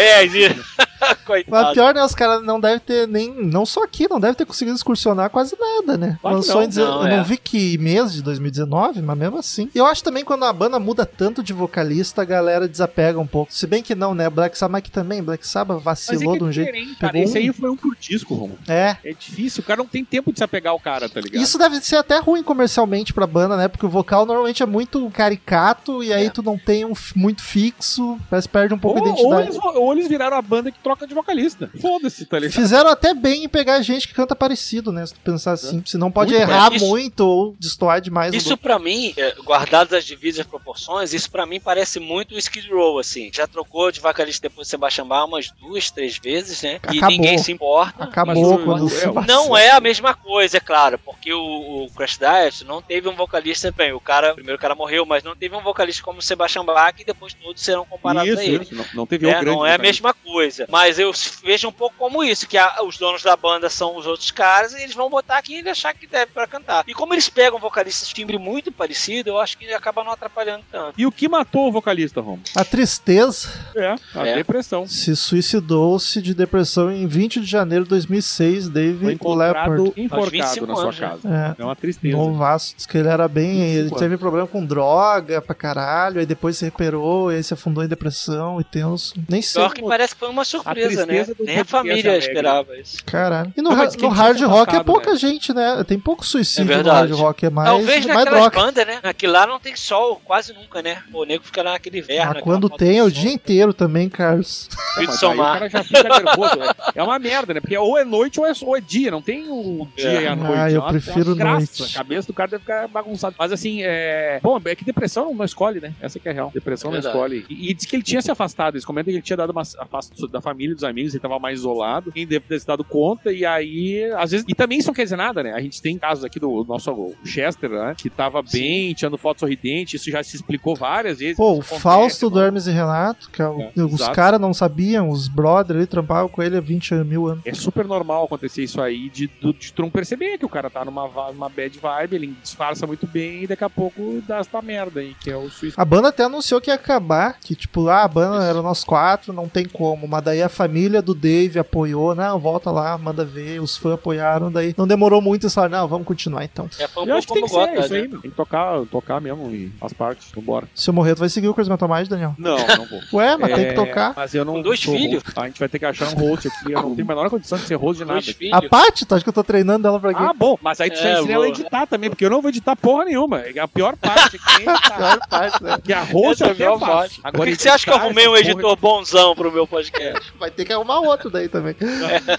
Speaker 3: É.
Speaker 1: Mas
Speaker 3: Coitado.
Speaker 1: pior, né? Os caras não devem ter nem. Não só aqui, não devem ter conseguido excursionar quase nada, né?
Speaker 2: Claro
Speaker 1: Lançou
Speaker 2: não,
Speaker 1: em
Speaker 3: não,
Speaker 1: Eu
Speaker 3: é.
Speaker 1: não vi que mês de 2019, mas mesmo assim. Eu acho também quando a banda muda tanto de vocalista, a galera desapega um pouco. Se bem que não, né? Black Sabbath que também, Black Sabbath
Speaker 2: Mas é
Speaker 1: vacilou
Speaker 2: que
Speaker 1: de
Speaker 2: é
Speaker 1: um jeito.
Speaker 2: diferente, cara.
Speaker 1: pegou
Speaker 2: Esse
Speaker 1: um-
Speaker 2: aí foi um por disco, Romulo.
Speaker 1: É.
Speaker 2: É difícil, o cara não tem tempo de se apegar ao cara, tá ligado?
Speaker 1: Isso deve ser até ruim comercialmente pra banda, né? Porque o vocal normalmente é muito caricato e aí
Speaker 3: É.
Speaker 1: tu não tem um f- muito fixo, parece que perde um pouco a
Speaker 2: ou, ou,
Speaker 1: identidade.
Speaker 2: eles, ou eles viraram a banda que troca de vocalista. Foda-se, tá ligado?
Speaker 1: Fizeram até bem em pegar gente que canta parecido, né? Se tu pensar assim. Se não pode
Speaker 2: Muito
Speaker 1: errar.
Speaker 3: Isso-
Speaker 1: muito ou destoar demais.
Speaker 3: Isso pra mim, é, guardadas as devidas proporções, isso pra mim parece muito o Skid Row, assim. Já trocou de vocalista depois de Sebastian Bach umas duas, três vezes, né? E
Speaker 1: Acabou.
Speaker 3: ninguém se importa.
Speaker 1: Acabou
Speaker 2: Mas
Speaker 1: quando
Speaker 2: o-
Speaker 1: se
Speaker 2: é.
Speaker 3: Não é a mesma coisa, é claro, porque o, o Crash Diet não teve um vocalista bem. O cara, o primeiro cara morreu, mas não teve um vocalista como o Sebastian Bach e depois todos serão comparados
Speaker 2: Isso,
Speaker 3: a ele.
Speaker 2: isso. Não, não teve
Speaker 3: É,
Speaker 2: um grande
Speaker 3: não é a
Speaker 2: vocalista.
Speaker 3: Mesma coisa. Mas eu vejo um pouco como isso, que a- os donos da banda são os outros caras e eles vão botar aqui e achar que deve pra cantar. E como eles pegam vocalistas de timbre muito parecido, eu acho que acaba não atrapalhando tanto.
Speaker 2: E o que matou o vocalista, Romulo?
Speaker 1: A tristeza
Speaker 2: É, a
Speaker 3: É.
Speaker 2: depressão.
Speaker 1: se suicidou-se de depressão em 20 de janeiro de 2006,
Speaker 2: Foi
Speaker 1: David
Speaker 2: encontrado
Speaker 1: Leopard.
Speaker 2: enforcado
Speaker 3: 25
Speaker 2: na sua
Speaker 3: anos, né?
Speaker 2: casa.
Speaker 1: É.
Speaker 2: É uma tristeza.
Speaker 1: Novaço, diz que ele era bem. Ele
Speaker 2: 25
Speaker 1: teve problema com droga pra caralho, aí depois se recuperou, e aí se afundou em depressão e tenso. Nem sei.
Speaker 3: Pior que parece que foi uma surpresa, né? Nem a família
Speaker 2: alegre.
Speaker 3: esperava isso.
Speaker 1: Caralho. E no, ra- no hard rock é pouca
Speaker 2: né?
Speaker 1: gente, né? Tem pouco suicídio
Speaker 3: É
Speaker 1: no hard rock, é mais,
Speaker 3: Talvez
Speaker 1: mais
Speaker 3: naquelas
Speaker 1: droga.
Speaker 3: bandas, né? Aqui lá não tem sol quase nunca, né? O nego fica lá naquele inverno. Aquela
Speaker 1: quando tem é o
Speaker 3: sol.
Speaker 1: dia inteiro também, Carlos.
Speaker 2: É, mas aí o cara já fica nervoso. É, é uma merda, né? Porque ou é noite ou é, ou é dia. Não tem o dia
Speaker 3: É.
Speaker 2: e a noite.
Speaker 1: Ah,
Speaker 2: É
Speaker 1: eu prefiro
Speaker 2: é
Speaker 1: noite.
Speaker 2: A cabeça do cara deve ficar bagunçada. Mas assim, é. Bom, é que depressão não escolhe, né? Essa que é a real. Depressão
Speaker 3: É
Speaker 2: não escolhe. E, e diz que ele tinha se afastado. Eles comentam que ele tinha dado uma afasta da família, dos amigos, ele tava mais isolado. Quem deve ter se dado conta. E aí, às vezes. E também isso não quer dizer nada, né? A gente tem casos aqui do nosso Chester, né? Que tava bem, tirando foto sorridente. Isso já se explicou várias vezes.
Speaker 1: Pô, o
Speaker 2: Isso
Speaker 1: Fausto do Hermes e Renato, que é o-
Speaker 2: É,
Speaker 1: os caras não sabiam, os brothers ali trampavam com ele há 20 mil anos.
Speaker 2: É super normal acontecer isso aí de, de tu não perceber que o cara tá numa, numa bad vibe, ele disfarça muito bem e daqui a pouco dá essa merda aí, que é o suicídio.
Speaker 1: A banda até anunciou que ia acabar, que tipo, ah, a banda era nós quatro, não tem como. Mas daí a família do Dave apoiou, não, volta lá, manda ver, os fãs apoiaram, daí não demorou muito e falaram, não, vamos continuar então.
Speaker 3: É, foi um
Speaker 2: Eu acho que tem que
Speaker 3: como
Speaker 2: ser
Speaker 3: Gota,
Speaker 2: isso aí,
Speaker 3: né?
Speaker 2: meu. Tem que tocar, tocar mesmo e as partes, vambora.
Speaker 1: Se eu morrer, tu vai seguir o Crazy Metal Mind, Daniel?
Speaker 2: Não, não vou.
Speaker 1: Ué, mas tem
Speaker 2: É,
Speaker 1: que tocar.
Speaker 2: Mas eu não
Speaker 3: Com dois filhos?
Speaker 2: host. A gente vai ter que achar um host aqui. Eu não tenho a menor condição de ser host de nada.
Speaker 3: Dois
Speaker 1: A. Paty, tu acha que eu tô treinando ela pra quê?
Speaker 2: Ah, bom, mas aí tu
Speaker 3: É,
Speaker 2: já ensina ela a editar também, porque eu não vou editar porra nenhuma. É A pior parte aqui é editar.
Speaker 1: Pior parte, né?
Speaker 2: Que a host
Speaker 3: é a
Speaker 2: eu faço.
Speaker 3: voz. Por
Speaker 2: Agora,
Speaker 3: que, que você acha que eu arrumei um editor bonzão pro meu podcast?
Speaker 1: Vai ter que arrumar outro daí também.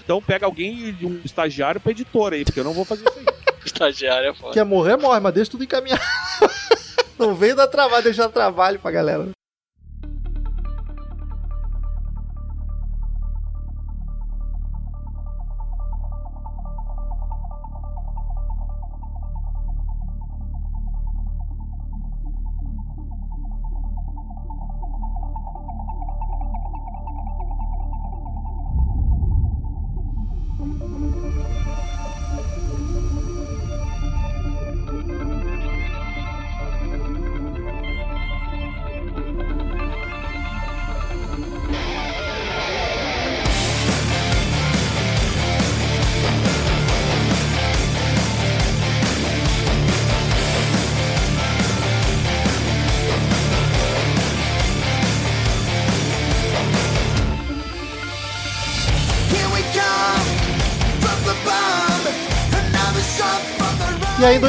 Speaker 2: Então pega alguém, um estagiário pra editor aí, porque eu não vou fazer isso aí.
Speaker 3: Estagiário é foda.
Speaker 1: Quer morrer, morre, mas deixa tudo encaminhado. não vem dar trabalho, deixar trabalho pra galera.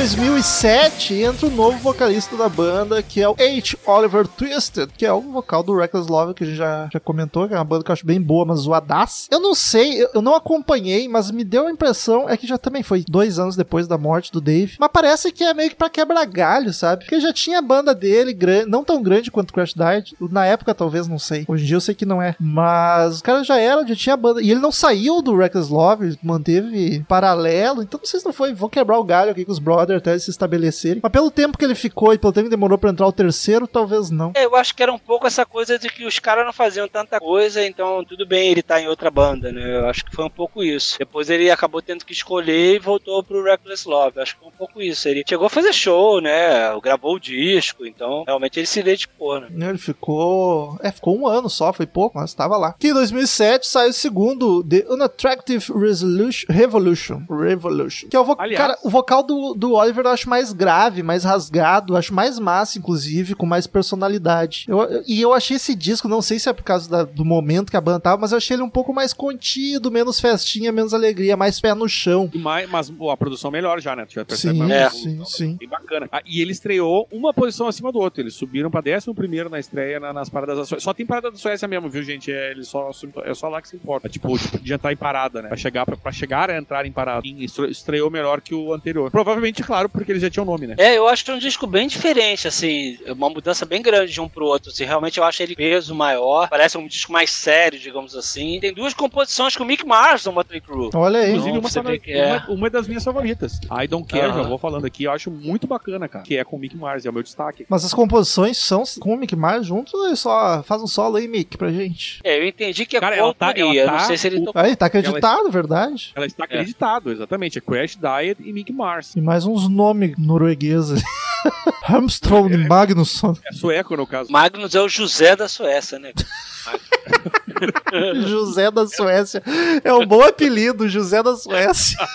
Speaker 1: 2007, entra o novo vocalista da banda, que é o H. Oliver Twisted, que é o vocal do Reckless Love, que a gente já, já comentou, que é uma banda que eu acho bem boa, mas zoadaça. Eu não sei, eu, não acompanhei, mas me deu a impressão, é que já também foi dois anos depois da morte do Dave, mas parece que é meio que pra quebrar galho, sabe? Porque já tinha a banda dele, grande, não tão grande quanto Crash Died, na época talvez, não sei. Hoje em dia eu sei que não é, mas o cara já era, já tinha a banda, e ele não saiu do Reckless Love, manteve paralelo, então não sei se não foi, vou quebrar o galho aqui com os brothers até eles se estabelecerem. Mas pelo tempo que ele ficou e pelo tempo que demorou pra entrar o terceiro, talvez não.
Speaker 3: É, eu acho que era um pouco essa coisa de que os caras não faziam tanta coisa, então tudo bem ele tá em outra banda, né? Eu acho que foi um pouco isso. Depois ele acabou tendo que escolher e voltou pro Reckless Love. Eu acho que foi um pouco isso. Ele chegou a fazer show, né? Gravou o disco, então realmente ele se dedicou, né?
Speaker 1: Ele ficou. É, ficou um ano só, foi pouco, mas tava lá. Que em 2007 saiu o segundo, The Unattractive Resolution, Revolution. Revolution. Que é o, vo
Speaker 2: Aliás-
Speaker 1: cara, o vocal do, do Oliver eu acho mais grave, mais rasgado, acho mais massa, inclusive, com mais personalidade. Eu- eu- e eu achei esse disco, não sei se é por causa da- do momento que a banda tava, mas eu achei ele um pouco mais contido, menos festinha, menos alegria, mais pé no chão.
Speaker 2: Mais, mas pô, a produção melhor já, né? Tu já percebe
Speaker 1: Sim,
Speaker 3: É.
Speaker 1: sim, sim.
Speaker 2: Bem bacana. Ah, e ele estreou uma posição acima do outro. Eles subiram pra 11 primeiro na estreia na- nas paradas da Suécia. Só tem parada da Suécia mesmo, viu, gente? É, eles só, é só lá que se importa. Tipo, tipo, de entrar em parada, né? Pra chegar, pra, pra chegar a entrar em parada. E estre- estreou melhor que o anterior. Provavelmente, claro, porque eles já tinham nome, né?
Speaker 3: É, eu acho que é um disco bem diferente, assim, uma mudança bem grande de um pro outro. Assim, realmente eu acho ele peso maior, parece um disco mais sério, digamos assim. Tem duas composições com o Mick Mars no Motley Crue.
Speaker 1: Olha aí.
Speaker 2: Inclusive,
Speaker 3: Não,
Speaker 2: uma,
Speaker 3: que é.
Speaker 2: uma, uma das minhas favoritas. I Don't Care, já vou falando aqui, eu acho muito bacana, cara. Que é com o Mick Mars, é o meu destaque.
Speaker 1: Mas as composições são com o Mick Mars junto ou só faz um solo aí, Mick, pra gente?
Speaker 3: É, eu entendi que é
Speaker 2: Cara, ela tá- ela
Speaker 3: não
Speaker 2: tá-
Speaker 3: sei se ele tocou.
Speaker 1: Aí, tá acreditado, verdade.
Speaker 2: Ela está acreditado, exatamente. É Crash Diet e Mick Mars.
Speaker 1: E mais uns nomes noruegueses. Hamstrone Magnusson.
Speaker 2: É sueco, no caso.
Speaker 3: Magnus é o José da Suécia, né?
Speaker 1: José da Suécia. É um bom apelido, José da Suécia.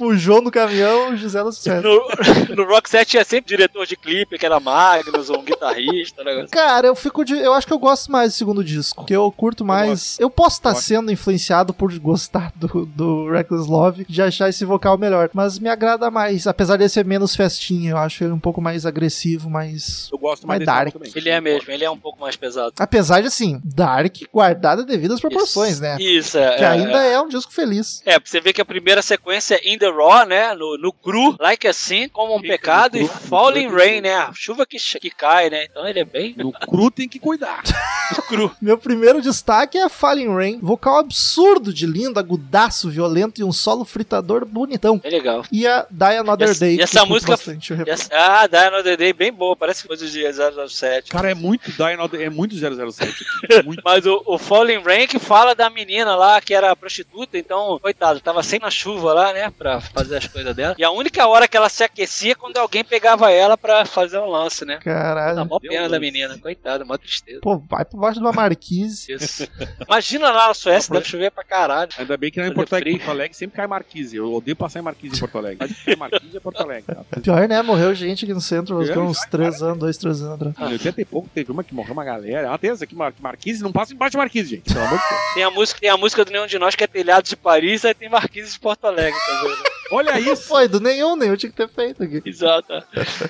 Speaker 1: o João no caminhão, José da Suécia.
Speaker 3: No, no Rock 7 tinha sempre diretor de clipe, que era Magnus, um guitarrista, um negócio.
Speaker 1: Cara, eu fico de. Eu acho que eu gosto mais do segundo disco. Que eu curto mais. Eu, posso estar
Speaker 2: gosto.
Speaker 1: sendo influenciado por gostar do, do Reckless Love, de achar esse vocal melhor. Mas me agrada mais. Apesar de ser menos festinha, eu acho ele um pouco mais agressivo, mais.
Speaker 2: Eu gosto mais
Speaker 1: Mais dark.
Speaker 2: também.
Speaker 3: Ele é mesmo, ele é um pouco mais pesado.
Speaker 1: Apesar de assim, Dark guardada devido às proporções, né?
Speaker 3: Isso, é.
Speaker 1: Que
Speaker 3: é,
Speaker 1: ainda é um disco feliz.
Speaker 3: É, pra você ver que a primeira sequência é In The Raw, né? No, no cru, Like Assim, Como um Pecado
Speaker 2: no
Speaker 3: e
Speaker 2: cru,
Speaker 3: Falling
Speaker 2: no.
Speaker 3: Rain, né? A chuva que, que cai, né? Então ele é bem
Speaker 2: No cru tem que cuidar.
Speaker 3: cru.
Speaker 1: Meu primeiro destaque é Falling Rain, vocal absurdo de lindo, agudaço, violento e um solo fritador bonitão.
Speaker 3: É legal.
Speaker 1: E a Die Another
Speaker 3: E essa-
Speaker 1: Day.
Speaker 3: e essa música-
Speaker 1: Bastante,
Speaker 3: E essa- ah, Die Another Day, bem boa, parece coisa de 007.
Speaker 2: Cara, é muito Dino, é muito 007. É muito.
Speaker 3: Mas o, o Falling Rain que fala da menina lá que era prostituta, então, coitado, tava sem na chuva lá, né? Pra fazer as coisas dela. E a única hora que ela se aquecia é quando alguém pegava ela pra fazer um lance, né? Dá
Speaker 1: Caralho.
Speaker 3: mó pena
Speaker 2: Deus.
Speaker 3: da menina, coitada, mó tristeza.
Speaker 1: Pô, vai por baixo de uma marquise.
Speaker 3: Isso. Imagina lá na Suécia, deve chover pra caralho.
Speaker 2: Ainda bem que não é em Porto Alegre. Porto Alegre sempre cai Marquise. Eu odeio passar em Marquise em Porto Alegre. Marquise é Porto Alegre. Tá?
Speaker 1: Pior, né? Morreu gente aqui no centro, há uns 3 anos, 2, 3 anos atrás.
Speaker 2: Em 80 e pouco teve uma que morreu uma galera. Ah, tem essa aqui, Mar Marquise. Não passa embaixo de Marquise, gente. Pelo amor de Deus.
Speaker 3: Tem a música, tem a música do Nenhum de Nós que é Telhado de Paris, aí tem Marquise de Porto Alegre também. Né?
Speaker 2: Olha isso.
Speaker 1: Foi, do nenhum, nenhum tinha que ter feito aqui.
Speaker 3: Exato.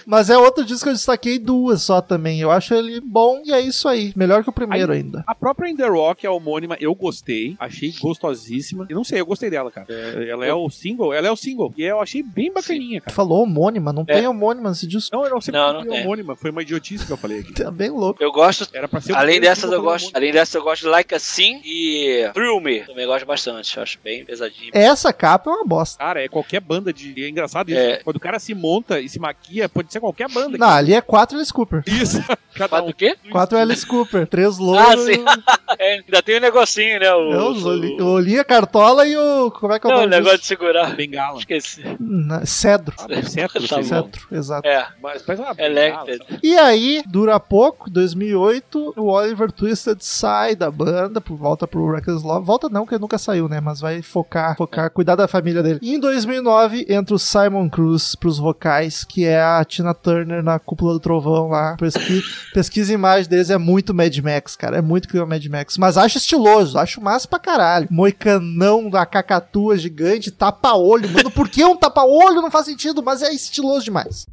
Speaker 1: Mas é outro disco que eu destaquei duas só também. Eu acho ele bom e é isso aí. Melhor que o primeiro ainda.
Speaker 2: A própria In The Rock, a homônima, eu gostei. Achei gostosíssima. Eu não sei, eu gostei dela, cara. É, ela é o single, ela é o single. E eu achei bem bacaninha,
Speaker 1: Tu
Speaker 2: cara.
Speaker 1: falou homônima, não
Speaker 3: É.
Speaker 1: tem homônima nesse disco.
Speaker 2: Não, eu não sei
Speaker 3: Não, não tem.
Speaker 2: homônima. Foi uma idiotice que eu falei aqui.
Speaker 1: Tá bem louco.
Speaker 3: Eu gosto.
Speaker 2: Era pra ser
Speaker 3: Além dessas, eu gosto. Além dessas, eu gosto de Like Assim e Thrill Me. Também gosto bastante. Acho bem pesadinho.
Speaker 1: Essa capa é uma bosta.
Speaker 2: Cara, é qualquer banda de. É engraçado isso.
Speaker 3: É.
Speaker 2: Quando o cara se monta e se maquia, pode ser qualquer banda.
Speaker 1: Não, ali é quatro Alice Cooper.
Speaker 2: Isso. Cada
Speaker 3: Faz
Speaker 2: um.
Speaker 3: o quê?
Speaker 1: Quatro Alice Cooper, três
Speaker 3: Ah,
Speaker 1: louros.
Speaker 3: sim. É, ainda tem o negocinho, né? O,
Speaker 1: É, os
Speaker 3: o-
Speaker 1: oli- o Olinha, Cartola e o. Como é que é o
Speaker 3: Não, o
Speaker 1: nome
Speaker 3: negócio
Speaker 1: disso?
Speaker 3: de segurar.
Speaker 2: Bengala.
Speaker 3: Esqueci.
Speaker 1: Na- Cedro.
Speaker 2: Ah, o cetro,
Speaker 3: Tá.
Speaker 1: Cetro, exato.
Speaker 3: É,
Speaker 2: Mas parece uma
Speaker 3: Elected.
Speaker 2: bengala,
Speaker 1: E aí, dura pouco, 2008, o Oliver Twisted sai da banda, por- volta pro Reckless Love. Volta não, que nunca saiu, né? Mas vai focar, focar, cuidar da família dele. E em 2009, entra o Simon Cruz pros vocais, que é a Tina Turner na Cúpula do Trovão lá. Pesqui, pesquisa a imagem deles, é muito Mad Max, cara. É muito clima Mad Max. Mas acho estiloso, acho massa pra caralho. Moicanão da cacatua gigante, tapa-olho. Mano, por que um tapa-olho? Não faz sentido, mas é estiloso demais.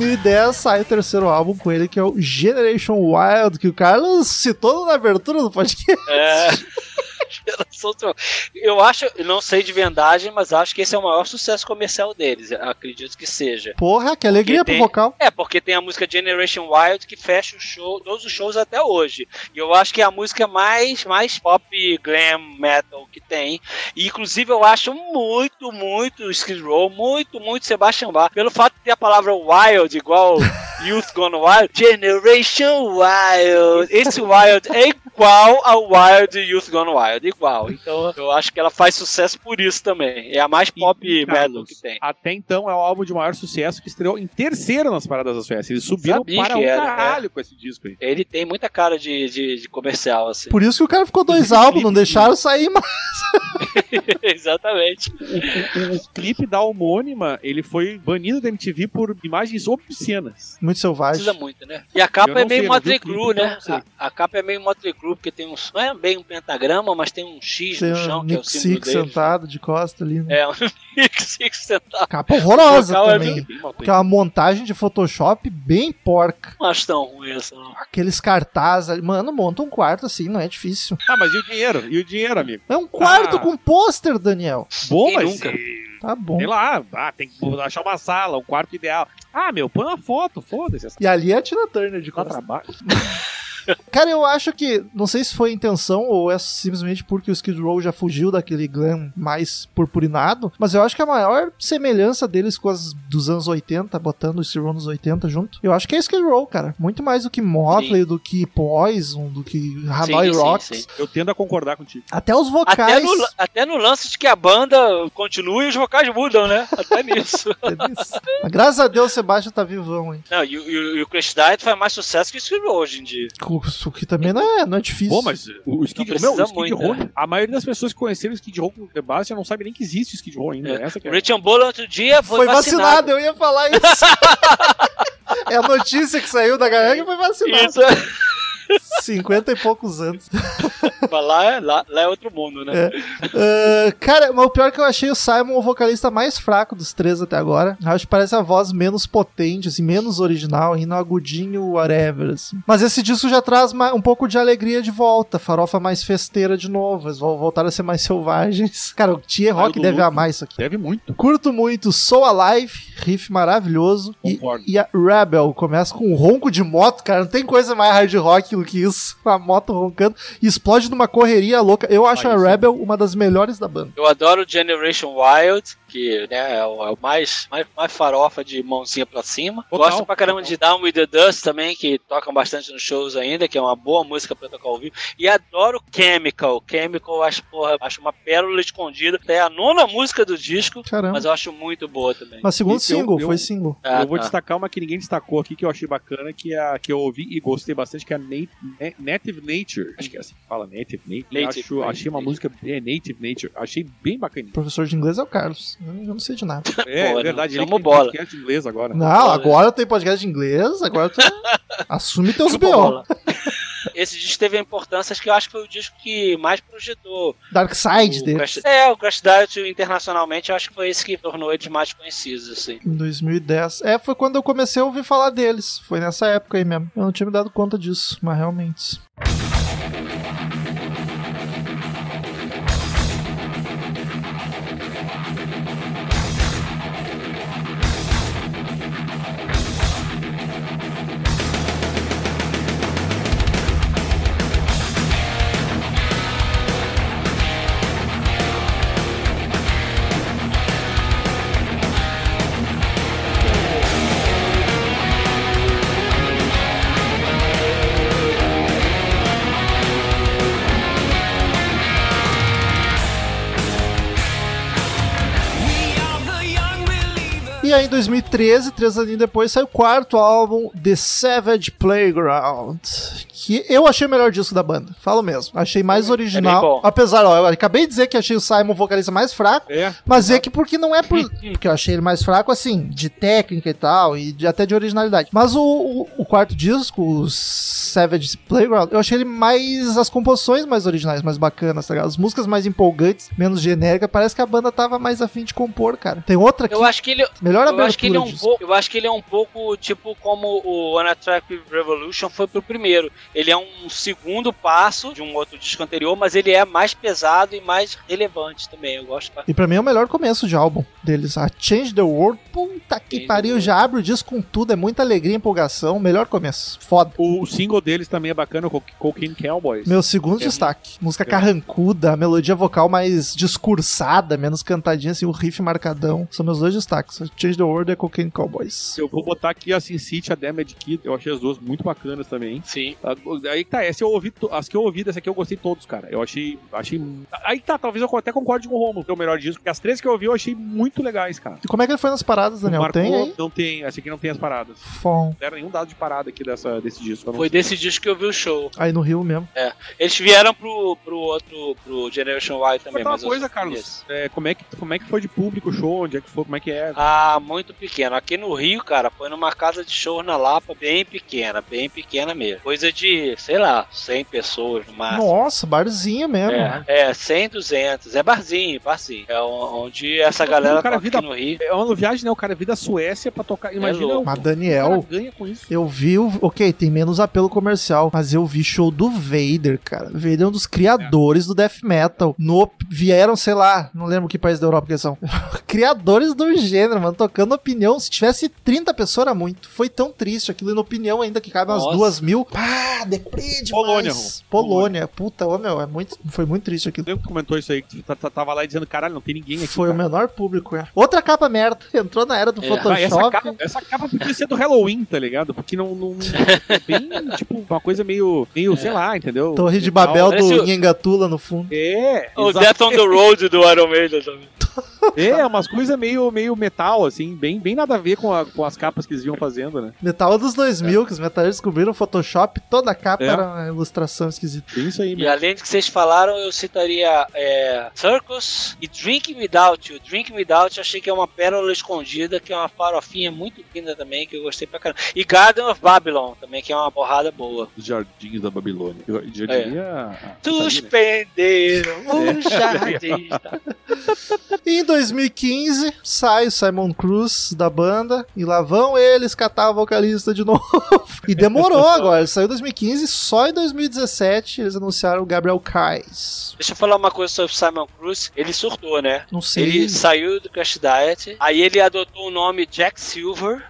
Speaker 1: 2010 sai o terceiro álbum com ele, que é o Generation Wild, que o Carlos citou na abertura do podcast.
Speaker 3: é. Eu acho, não sei de vendagem, mas acho que esse é o maior sucesso comercial deles. Acredito que seja.
Speaker 1: Porra, que alegria
Speaker 3: Porque
Speaker 1: pro
Speaker 3: tem-
Speaker 1: vocal.
Speaker 3: É, porque tem a música Generation Wild que fecha o show, todos os shows até hoje. E eu acho que é a música mais, mais pop glam metal que tem. E inclusive eu acho muito, muito Skid Row, muito, muito Sebastian Bach. Pelo fato de ter a palavra wild igual Youth Gone Wild, Generation Wild. Esse Wild é igual ao Wild Youth Gone Wild, igual. Então eu acho que ela faz sucesso por isso também. É a mais pop
Speaker 2: E,
Speaker 3: metal
Speaker 2: Carlos,
Speaker 3: que tem.
Speaker 2: Até então é o álbum de maior sucesso que estreou em terceiro nas paradas das festas. Eles subiram
Speaker 3: Sabia
Speaker 2: para
Speaker 3: que
Speaker 2: um caralho com esse disco aí.
Speaker 3: Ele tem muita cara de, de, de comercial, assim.
Speaker 1: Por isso que o cara ficou dois álbuns, não deixaram sair mais.
Speaker 3: Exatamente.
Speaker 2: O, o clipe da homônima, ele foi banido da MTV por imagens obscenas.
Speaker 1: Muito selvagem.
Speaker 3: Precisa muito, né? E a capa é meio Motley
Speaker 2: o
Speaker 3: Crue, né? A, a capa é meio Motley Crue, porque tem uns. Não é bem um pentagrama, mas tem um X
Speaker 1: Tem
Speaker 3: no chão, que é o
Speaker 1: Nick
Speaker 3: símbolo
Speaker 1: Six
Speaker 3: dele.
Speaker 1: sentado de costa ali. Né?
Speaker 3: É, um Nick Six sentado.
Speaker 1: Capa horrorosa
Speaker 3: é
Speaker 1: também.
Speaker 2: Bem
Speaker 1: Que é uma montagem de Photoshop bem porca.
Speaker 3: Não acho tão ruim essa, não.
Speaker 1: Aqueles cartazes ali. Mano, monta um quarto assim, não é difícil.
Speaker 2: Ah, mas e o dinheiro? E o dinheiro, amigo?
Speaker 1: É um quarto
Speaker 2: Ah.
Speaker 1: com pôster, Daniel.
Speaker 2: Bom, mas.
Speaker 3: nunca?
Speaker 1: Tá bom.
Speaker 2: Sei lá, ah, tem que achar uma sala, um quarto ideal. Ah, meu, põe uma foto, foda-se.
Speaker 1: E ali é a Tina Turner de
Speaker 2: dá
Speaker 1: costa.
Speaker 2: trabalho.
Speaker 1: Cara, eu acho que, não sei se foi intenção ou é simplesmente porque o Skid Row já fugiu daquele glam mais purpurinado, mas eu acho que a maior semelhança deles com as dos anos 80, botando o Skid Row nos 80 junto, eu acho que é Skid Row, cara. Muito mais do que Motley, do que Poison, do que Hanoi
Speaker 3: Sim, sim,
Speaker 1: Rocks.
Speaker 3: sim.
Speaker 2: Eu tendo a concordar contigo.
Speaker 1: Até os vocais.
Speaker 3: Até no, até no lance de que a banda continua e os vocais mudam, né? Até nisso.
Speaker 1: Mas Graças a Deus o Sebastião tá vivão, hein?
Speaker 3: Não, e, o- e, e o Crash Diet faz mais sucesso que o Skid Row hoje em dia.
Speaker 1: O que também não é, não é difícil.
Speaker 2: Pô, mas o Skid,
Speaker 3: Não
Speaker 2: meu, o Skid
Speaker 3: muito,
Speaker 2: Row,
Speaker 3: né?
Speaker 2: a maioria das pessoas que conheceram o Skid Row com o Sebastian não sabe nem que existe o Skid Row ainda.
Speaker 3: É.
Speaker 2: Essa que
Speaker 3: O
Speaker 2: é.
Speaker 3: Rich Ambola outro dia foi,
Speaker 1: Foi vacinado. eu ia falar isso. é a notícia que saiu da galera que foi vacinado.
Speaker 3: Isso,
Speaker 1: 50 e poucos anos.
Speaker 3: mas lá, é- lá, lá é outro mundo, né?
Speaker 1: Ah, cara, mas o pior é que eu achei o Simon o vocalista mais fraco dos três até agora. Eu Acho que parece a voz menos potente, assim, menos original, e no agudinho, whatever. Assim. Mas esse disco já traz um pouco de alegria de volta, farofa mais festeira de novo. Eles vão voltar a ser mais selvagens. Cara, o Tia Rock deve
Speaker 2: lucro.
Speaker 1: amar isso aqui.
Speaker 2: Deve muito.
Speaker 1: Curto muito Soul Alive, riff maravilhoso. E,
Speaker 2: Concordo.
Speaker 1: e a Rebel começa com um ronco de moto, cara. Não tem coisa mais hard rock do que isso. A moto roncando e explode numa correria louca. Eu acho a. Rebel uma das melhores da banda.
Speaker 3: Eu adoro Generation Wild, que né, é o, é o mais, mais, mais farofa de mãozinha pra cima.
Speaker 2: Total,
Speaker 3: Gosto pra caramba de Down with the Dust também, que tocam bastante nos shows ainda, que é uma boa música pra tocar ao vivo. E adoro Chemical. Chemical eu acho, porra, acho uma pérola escondida. É a nona música do disco,
Speaker 1: Caramba.
Speaker 3: mas eu acho muito boa também.
Speaker 1: Mas segundo single,
Speaker 2: eu-
Speaker 1: foi single.
Speaker 3: Ah,
Speaker 2: eu vou
Speaker 3: tá.
Speaker 2: destacar uma que ninguém destacou aqui, que eu achei bacana, que, é a, que eu ouvi e gostei bastante, que é a Native Nature. Acho que é assim que fala, Native Nature.
Speaker 3: Native,
Speaker 2: Acho- achei uma
Speaker 3: Native.
Speaker 2: música é, Native Nature. Achei bem bacana.
Speaker 1: O professor de inglês é o Carlos. Eu não sei de nada.
Speaker 2: É,
Speaker 3: Pô,
Speaker 2: é verdade, ele tem
Speaker 3: bola.
Speaker 2: podcast em inglês agora.
Speaker 1: Não, agora tem podcast de inglês, agora tu assume teus B.O.
Speaker 3: bola. esse disco teve a importância, acho que eu acho que foi o disco que mais projetou
Speaker 1: Dark Side dele.
Speaker 3: Crash, É, o Crash Diet internacionalmente, eu acho que foi esse que tornou eles mais conhecidos, assim.
Speaker 1: Em 2010. É, foi quando eu comecei a ouvir falar deles. Foi nessa época aí mesmo. Eu não tinha me dado conta disso, mas realmente. Em 2013, três aninhos depois, saiu o quarto álbum, The Savage Playground. Que eu achei o melhor disco da banda. Falo mesmo. Achei mais
Speaker 3: É
Speaker 1: original.
Speaker 3: bom.
Speaker 1: Apesar, ó, eu acabei de dizer que achei o Simon vocalista mais fraco.
Speaker 2: É.
Speaker 1: Mas é que porque não é por. Porque eu achei ele mais fraco, assim, de técnica e tal, e de- até de originalidade. Mas o, o, o quarto disco, o Savage Playground, eu achei ele mais. as composições mais originais, mais bacanas, tá ligado? As músicas mais empolgantes, menos genéricas. Parece que a banda tava mais afim de compor, cara. Tem outra aqui.
Speaker 3: Eu acho que ele,
Speaker 1: Melhor
Speaker 3: eu acho que ele é um pouco, eu acho que ele é um pouco tipo como o Unattractive Revolution foi pro primeiro. Ele é um segundo passo de um outro disco anterior, mas ele é mais pesado e mais relevante também. Eu gosto pra...
Speaker 1: E pra mim é o melhor começo de álbum deles. A Change the World, puta que
Speaker 3: Change
Speaker 1: pariu, já abre o disco com tudo, é muita alegria, empolgação, melhor começo. Foda.
Speaker 2: O single deles também é bacana, o Co- Cocaine Cowboys.
Speaker 1: Meu segundo
Speaker 2: É
Speaker 1: destaque. Música
Speaker 2: É.
Speaker 1: carrancuda, a melodia vocal mais discursada, menos cantadinha, assim, o riff marcadão. São meus dois destaques. A Change the World e a Cocaine Cowboys.
Speaker 2: Eu vou botar aqui a Sin City, a Damage Kid. Eu achei as duas muito bacanas também.
Speaker 3: Sim.
Speaker 2: Ah, Aí tá, essa eu ouvi, as que eu ouvi dessa aqui eu gostei todos, cara. Eu achei, achei. Aí tá, talvez eu até concorde com o Romulo, que é o melhor disco, porque as três que eu ouvi eu achei muito legais, cara.
Speaker 1: E como é que ele foi nas paradas, Daniel?
Speaker 2: Marcou-
Speaker 1: Tem aí?
Speaker 2: Não tem, essa aqui não tem as paradas.
Speaker 1: Fom.
Speaker 2: Não deram nenhum dado de parada aqui dessa, desse disco.
Speaker 3: Foi
Speaker 2: sei.
Speaker 3: desse disco que eu vi o show.
Speaker 1: Aí no Rio mesmo.
Speaker 3: Eles vieram pro, pro outro, pro Generation Y também.
Speaker 2: Uma
Speaker 3: mas eu
Speaker 2: coisa, Carlos. É, como, é que, como é que foi de público o show? Onde é que foi? Como é que é?
Speaker 3: Ah, muito pequeno. Aqui no Rio, cara, foi numa casa de show na Lapa, bem pequena, bem pequena mesmo. Coisa de, sei lá, 100 pessoas no máximo.
Speaker 1: Nossa, barzinho mesmo.
Speaker 3: É, é, 100, 200. É barzinho, barzinho. É o- onde essa galera
Speaker 2: cara,
Speaker 3: toca
Speaker 2: vida-
Speaker 3: aqui no Rio.
Speaker 2: É uma viagem, né? O cara veio da Suécia pra tocar. Imagina
Speaker 3: louco.
Speaker 2: o
Speaker 1: Mas
Speaker 2: o
Speaker 1: Daniel,
Speaker 2: ganha com isso.
Speaker 1: Eu vi o. Ok, tem menos apelo comercial, mas eu vi show do Vader, cara. Vader é um dos criadores do death metal. No, vieram, sei lá, não lembro que país da Europa que eles são. criadores do gênero, mano, tocando opinião. Se tivesse 30 pessoas era muito. Foi tão triste aquilo, e na opinião ainda que cabe umas
Speaker 3: Nossa.
Speaker 1: duas mil. Pá, deprê demais.
Speaker 2: Polônia, Rom.
Speaker 1: Polônia. Puta, ô meu, é muito, foi muito triste aquilo.
Speaker 2: Que comentou isso aí, que tu tá- tá- tava lá dizendo, caralho, não tem ninguém aqui.
Speaker 1: Foi o
Speaker 2: cara.
Speaker 1: menor público, é. Outra capa merda. Entrou na era do
Speaker 3: É.
Speaker 1: Photoshop.
Speaker 2: Ah, essa, capa, essa capa podia ser do Halloween, tá ligado? Porque não. não é bem, tipo, uma coisa meio. meio, sei lá, entendeu?
Speaker 1: Torre de. Babel
Speaker 3: Parece
Speaker 1: do
Speaker 3: o-
Speaker 1: Nhengatula no fundo.
Speaker 2: É,
Speaker 3: O
Speaker 2: exato.
Speaker 3: Death on the Road do Iron Maiden também.
Speaker 2: é, umas coisas meio, meio metal, assim, bem, bem nada a ver com, a- com as capas que eles iam fazendo, né?
Speaker 1: Metal dos 2000, que os metaleiros descobriram o Photoshop, toda a capa
Speaker 2: É.
Speaker 1: era uma ilustração esquisita.
Speaker 2: Bem isso aí
Speaker 3: E
Speaker 2: mesmo.
Speaker 3: além de que vocês falaram, eu citaria é, Circus e Drink Without You. Drink Without Eu achei que é uma pérola escondida, que é uma farofinha muito linda também, que eu gostei pra caramba. E Garden of Babylon também, que é uma porrada boa.
Speaker 2: Os jardins da Babilônia. Eu já
Speaker 3: É.
Speaker 2: diria. a-
Speaker 3: Suspenderam
Speaker 2: É.
Speaker 3: os jardins. da-
Speaker 1: E em 2015, sai o Simon Cruz da banda, e lá vão eles catar o vocalista de novo. e demorou agora, ele saiu em 2015, só em 2017 eles anunciaram o Gabriel Kais.
Speaker 3: Deixa eu falar uma coisa sobre o Simon Cruz. Ele surtou, né?
Speaker 1: Não sei.
Speaker 3: Ele saiu do Crash Diet, aí ele adotou o nome Jack Silver.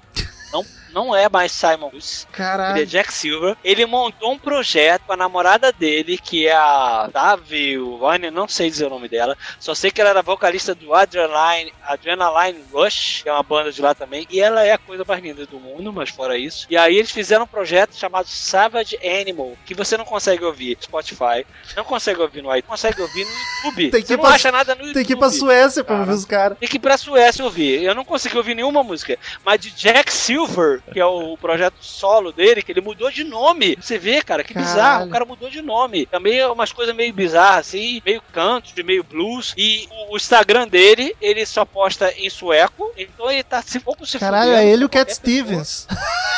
Speaker 3: Não, é mais Simon Cruz. Ele é
Speaker 1: Caralho.
Speaker 3: Jack Silver. Ele montou um projeto com a namorada dele, que é a Davi Vane, não sei dizer o nome dela. Só sei que ela era vocalista do Adrenaline, Adrenaline Rush, que é uma banda de lá também. E ela é a coisa mais linda do mundo, mas fora isso. E aí eles fizeram um projeto chamado Savage Animal, que você não consegue ouvir no Spotify, não consegue ouvir no iTunes, consegue ouvir no YouTube.
Speaker 1: Tem que
Speaker 3: você não
Speaker 1: pra-
Speaker 3: acha nada no YouTube.
Speaker 1: Tem que ir pra Suécia pra ouvir os caras.
Speaker 3: Tem que ir pra Suécia ouvir. Eu não consegui ouvir nenhuma música. Mas de Jack Silver, que é o projeto solo dele, que ele mudou de nome. Você vê, cara, que
Speaker 1: Caralho.
Speaker 3: bizarro. O cara mudou de nome. Também é umas coisas meio bizarras, assim, meio country, meio blues. E o, Instagram dele, ele só posta em sueco. Então ele tá se pouco se
Speaker 1: Caralho,
Speaker 3: fudendo
Speaker 1: é ele o Cat
Speaker 3: qualquer pessoa.
Speaker 1: Stevens.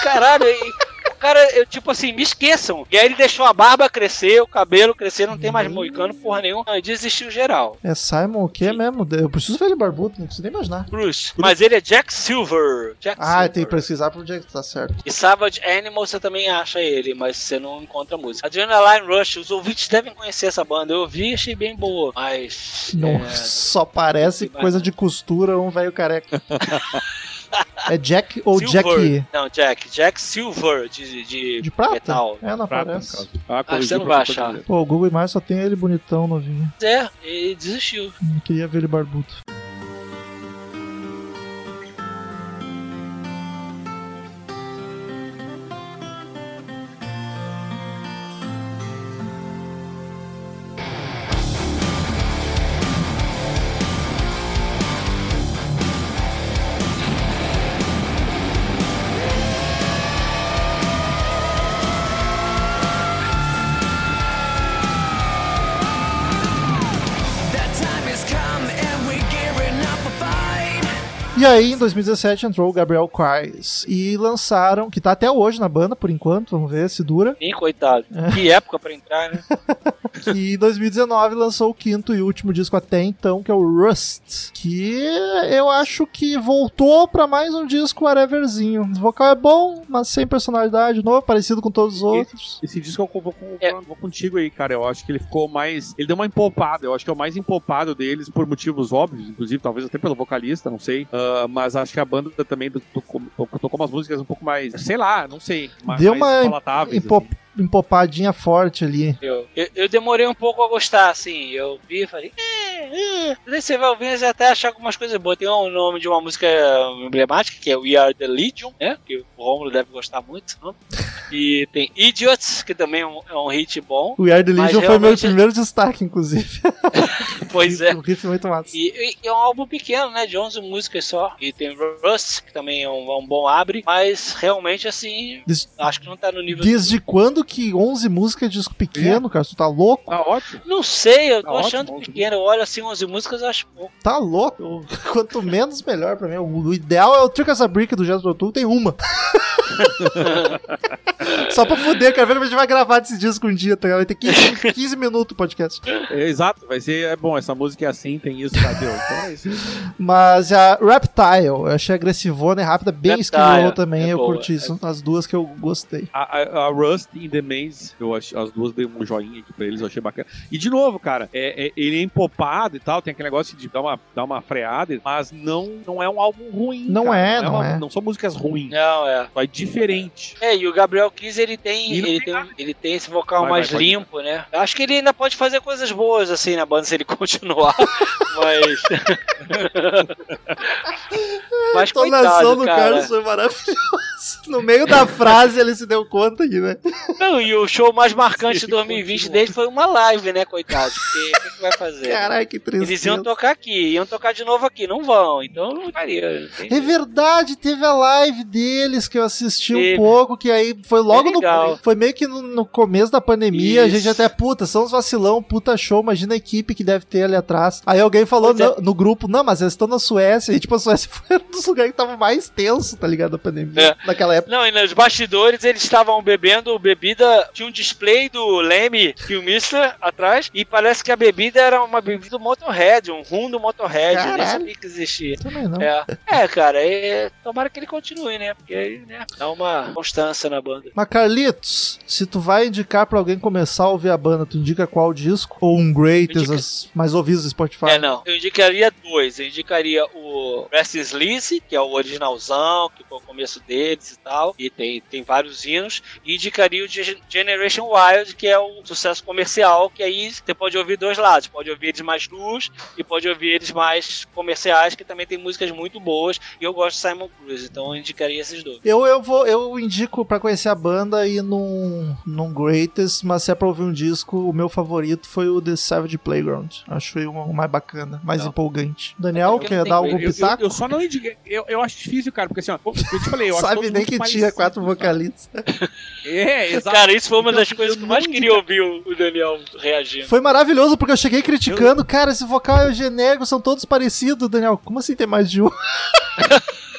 Speaker 3: Caralho, e cara, eu, tipo assim, me esqueçam. E aí ele deixou a barba crescer, o cabelo crescer, não tem mais moicano, porra nenhuma. Aí desistiu geral.
Speaker 1: É Simon o quê mesmo? Eu preciso ver ele barbudo, não preciso nem imaginar.
Speaker 3: Bruce. Mas ele é Jack Silver. Jack
Speaker 1: Ah,
Speaker 3: Silver.
Speaker 1: tem que pesquisar pro que tá certo.
Speaker 3: E Savage Animal você também acha ele, mas você não encontra a música. Adrenaline Rush, os ouvintes devem conhecer essa banda. Eu ouvi e achei bem boa, mas.
Speaker 1: Não,
Speaker 3: é,
Speaker 1: só parece coisa de costura um velho careca. é Jack ou
Speaker 3: Silver.
Speaker 1: Jack
Speaker 3: Não, Jack. Jack Silver de, de,
Speaker 1: de prata?
Speaker 3: metal.
Speaker 1: É, não
Speaker 2: Prata,
Speaker 1: aparece.
Speaker 2: Ah,
Speaker 3: Ah, você não vai achar.
Speaker 1: Pô, o Google Imagens só tem ele bonitão, novinho.
Speaker 3: É, ele desistiu.
Speaker 1: Não queria ver ele barbudo. E aí, em 2017, entrou o Gabriel Quais. E lançaram, que tá até hoje na banda, por enquanto, vamos ver se dura.
Speaker 3: Ih, coitado. Que época pra entrar, né?
Speaker 1: Que em 2019 lançou o quinto e último disco até então, que é o Rust. Que eu acho que voltou pra mais um disco whateverzinho. O vocal é bom, mas sem personalidade, novo, parecido com todos os outros.
Speaker 2: Esse disco eu vou, com-
Speaker 3: É.
Speaker 2: vou contigo aí, cara. Eu acho que ele ficou mais. Ele deu uma empopada. Eu acho que é o mais empopado deles por motivos óbvios, inclusive, talvez até pelo vocalista, não sei. Ah, mas acho que a banda também tocou, tocou, umas músicas um pouco mais. Sei lá, não sei. ma-
Speaker 1: Deu
Speaker 2: mais
Speaker 1: uma
Speaker 2: palatáveis, assim.
Speaker 1: Empopadinha forte ali.
Speaker 3: Eu, eu, eu demorei um pouco a gostar, assim. Eu vi e falei, é. Daí você vai ouvindo e até achar algumas coisas boas. Tem o nome de uma música emblemática, que é We Are the Legion, né? Que o Romulo deve gostar muito. E tem Idiots, que também é um, é um hit bom.
Speaker 1: We Are The Legion foi meu
Speaker 3: realmente-
Speaker 1: primeiro destaque, inclusive.
Speaker 3: Pois é.
Speaker 1: Um riff muito massa.
Speaker 3: E, e é um álbum pequeno, né? De 11 músicas só. E tem Rust, que também é um, é um bom abre. Mas realmente, assim,
Speaker 1: Des-
Speaker 3: acho que não tá no nível.
Speaker 1: Desde quando que 11 músicas é disco pequeno, cara? Tu tá louco?
Speaker 2: Tá ótimo.
Speaker 3: Não sei, eu tô
Speaker 2: Tá
Speaker 3: achando
Speaker 2: ótimo,
Speaker 3: pequeno. Eu olho assim 11 músicas, eu acho pouco.
Speaker 1: Tá louco? Quanto menos, melhor pra mim. O ideal é o Trick as a Brick do Jazz Tool, tem uma. Só pra fuder, cara. Ver a gente vai gravar desse disco um dia, tá? Vai ter 15, 15 minutos o podcast.
Speaker 2: É, exato, vai ser. É bom, essa música é assim, tem isso, cadê? Então é isso.
Speaker 1: Mas a Reptile, eu achei agressivona e rápida, bem esquivou também.
Speaker 3: é
Speaker 1: eu
Speaker 3: boa,
Speaker 1: curti. São as duas que eu gostei.
Speaker 2: A, a- a Rust e The Maze, eu acho, as duas dei um joinha aqui pra eles, eu achei bacana. E de novo, cara, é, é- ele é empopado e tal, tem aquele negócio de dar uma, dar uma freada, mas não, não é um álbum ruim.
Speaker 1: Não
Speaker 2: cara.
Speaker 1: é, não
Speaker 2: uma-
Speaker 1: é.
Speaker 2: Não são músicas ruins,
Speaker 3: Não, é.
Speaker 2: só é diferente.
Speaker 3: É, e o Gabriel Kiss, ele tem, ele
Speaker 2: tem
Speaker 3: ele tem esse vocal
Speaker 2: Vai,
Speaker 3: mais
Speaker 2: vai, pode
Speaker 3: limpo, né? Eu Acho que ele ainda pode fazer coisas boas assim na banda se ele continuar, mas Mas
Speaker 1: A entonação
Speaker 3: coitado,
Speaker 1: do
Speaker 3: cara.
Speaker 1: Carlos foi maravilhosa. No meio da frase ele se deu conta aqui, né?
Speaker 3: Não, e o show mais marcante de
Speaker 2: Sim,
Speaker 3: 2020
Speaker 2: continua.
Speaker 3: dele foi uma live, né, coitado? Porque o que, que vai fazer?
Speaker 1: Caralho, que tristeza.
Speaker 3: Eles iam tocar aqui, iam tocar de novo aqui, não vão, então não faria.
Speaker 1: É verdade, teve a live deles que eu assisti
Speaker 3: Teve.
Speaker 1: um pouco, que aí foi logo
Speaker 3: É legal.
Speaker 1: no. Foi meio que no, no começo da pandemia, a
Speaker 3: Isso.
Speaker 1: gente até, puta, são uns vacilão, puta show, imagina a equipe que deve ter ali atrás. Aí alguém falou
Speaker 3: é.
Speaker 1: no, no grupo, não, mas eles estão na Suécia, e tipo, a Suécia foi um dos lugares que tava mais tenso, tá ligado, da pandemia,
Speaker 3: É.
Speaker 1: naquela época.
Speaker 3: Não, e nos bastidores eles estavam bebendo bebida. Tinha um display do Leme Filmista atrás. E parece que a bebida era uma bebida do Motorhead, um rum do Motorhead. Eu nem
Speaker 1: Caralho.
Speaker 3: sabia que existia.
Speaker 1: Também não.
Speaker 3: É, é cara, é, tomara que ele continue, né? Porque aí, né, dá uma constância na banda.
Speaker 1: Mas Carlitos, se tu vai indicar pra alguém começar a ouvir a banda, tu indica qual disco? Ou um Greatest,
Speaker 3: Indica-
Speaker 1: as mais ouvidos do Spotify?
Speaker 3: É, não. Eu indicaria dois. Eu indicaria o Restless Lizzy, que é o originalzão, que foi o começo e tal. E tem, tem vários hinos. E indicaria o Ge- Generation Wild, que é o sucesso comercial, que aí você pode ouvir dois lados. Pode ouvir eles mais luz e pode ouvir eles mais comerciais, que também tem músicas muito boas. E eu gosto de Simon Cruz, então eu indicaria esses dois.
Speaker 1: Eu, eu vou, eu indico pra conhecer a banda e num, num Greatest, mas se é pra ouvir um disco, o meu favorito foi o The Savage Playground. Acho que o mais bacana, mais
Speaker 3: Não.
Speaker 1: empolgante. Daniel, quer dar
Speaker 2: Eu,
Speaker 1: algum
Speaker 2: eu-
Speaker 1: pitaco?
Speaker 2: eu só não indiquei. Eu, eu acho difícil, cara, porque assim, ó, eu te falei, eu acho
Speaker 1: Sabe
Speaker 2: todos
Speaker 1: nem
Speaker 2: muito
Speaker 1: que
Speaker 2: mais
Speaker 1: tinha quatro vocalistas.
Speaker 2: É, exato.
Speaker 3: Cara, isso foi uma
Speaker 2: Então,
Speaker 3: das coisas
Speaker 2: eu
Speaker 3: que eu mais queria ouvir o Daniel reagindo.
Speaker 1: Foi maravilhoso porque eu cheguei criticando, cara, esse vocal é genérico, são todos parecidos, Daniel. Como assim tem mais de um?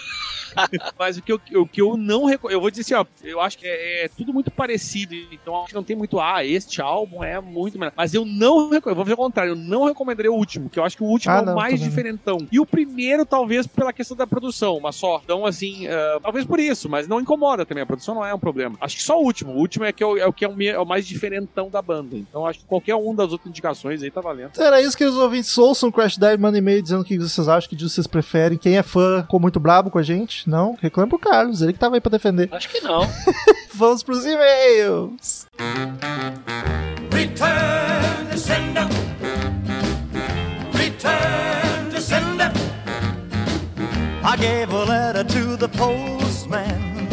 Speaker 7: Mas o que eu, o que eu não reco- Eu vou dizer assim, ó, eu acho que é, é tudo muito parecido. Então acho que não tem muito. Ah, este álbum é muito melhor. Mas eu não. reco- Eu vou fazer o contrário, eu não recomendaria o último, que eu acho que o último
Speaker 1: Ah,
Speaker 7: é o
Speaker 1: não,
Speaker 7: mais diferentão. E o primeiro, talvez, pela questão da produção, mas só. Então, assim, ah, talvez por isso, mas não incomoda também. A produção não é um problema. Acho que só o último. O último é, que é, o, é o que é o, é o mais diferentão da banda. Então acho que qualquer um das outras indicações aí tá valendo.
Speaker 1: Então Era isso que os ouvintes ouçam Crash Dive, mandem e-mail dizendo o que vocês acham, que vocês preferem. Quem é fã ficou muito brabo com a gente? Não? Reclama pro Carlos, ele que tava aí pra defender.
Speaker 3: Acho que não.
Speaker 1: Vamos pros e-mails.
Speaker 5: Return to sender. Return to sender. I gave a letter to the postman.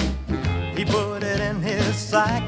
Speaker 5: He put it in his sack.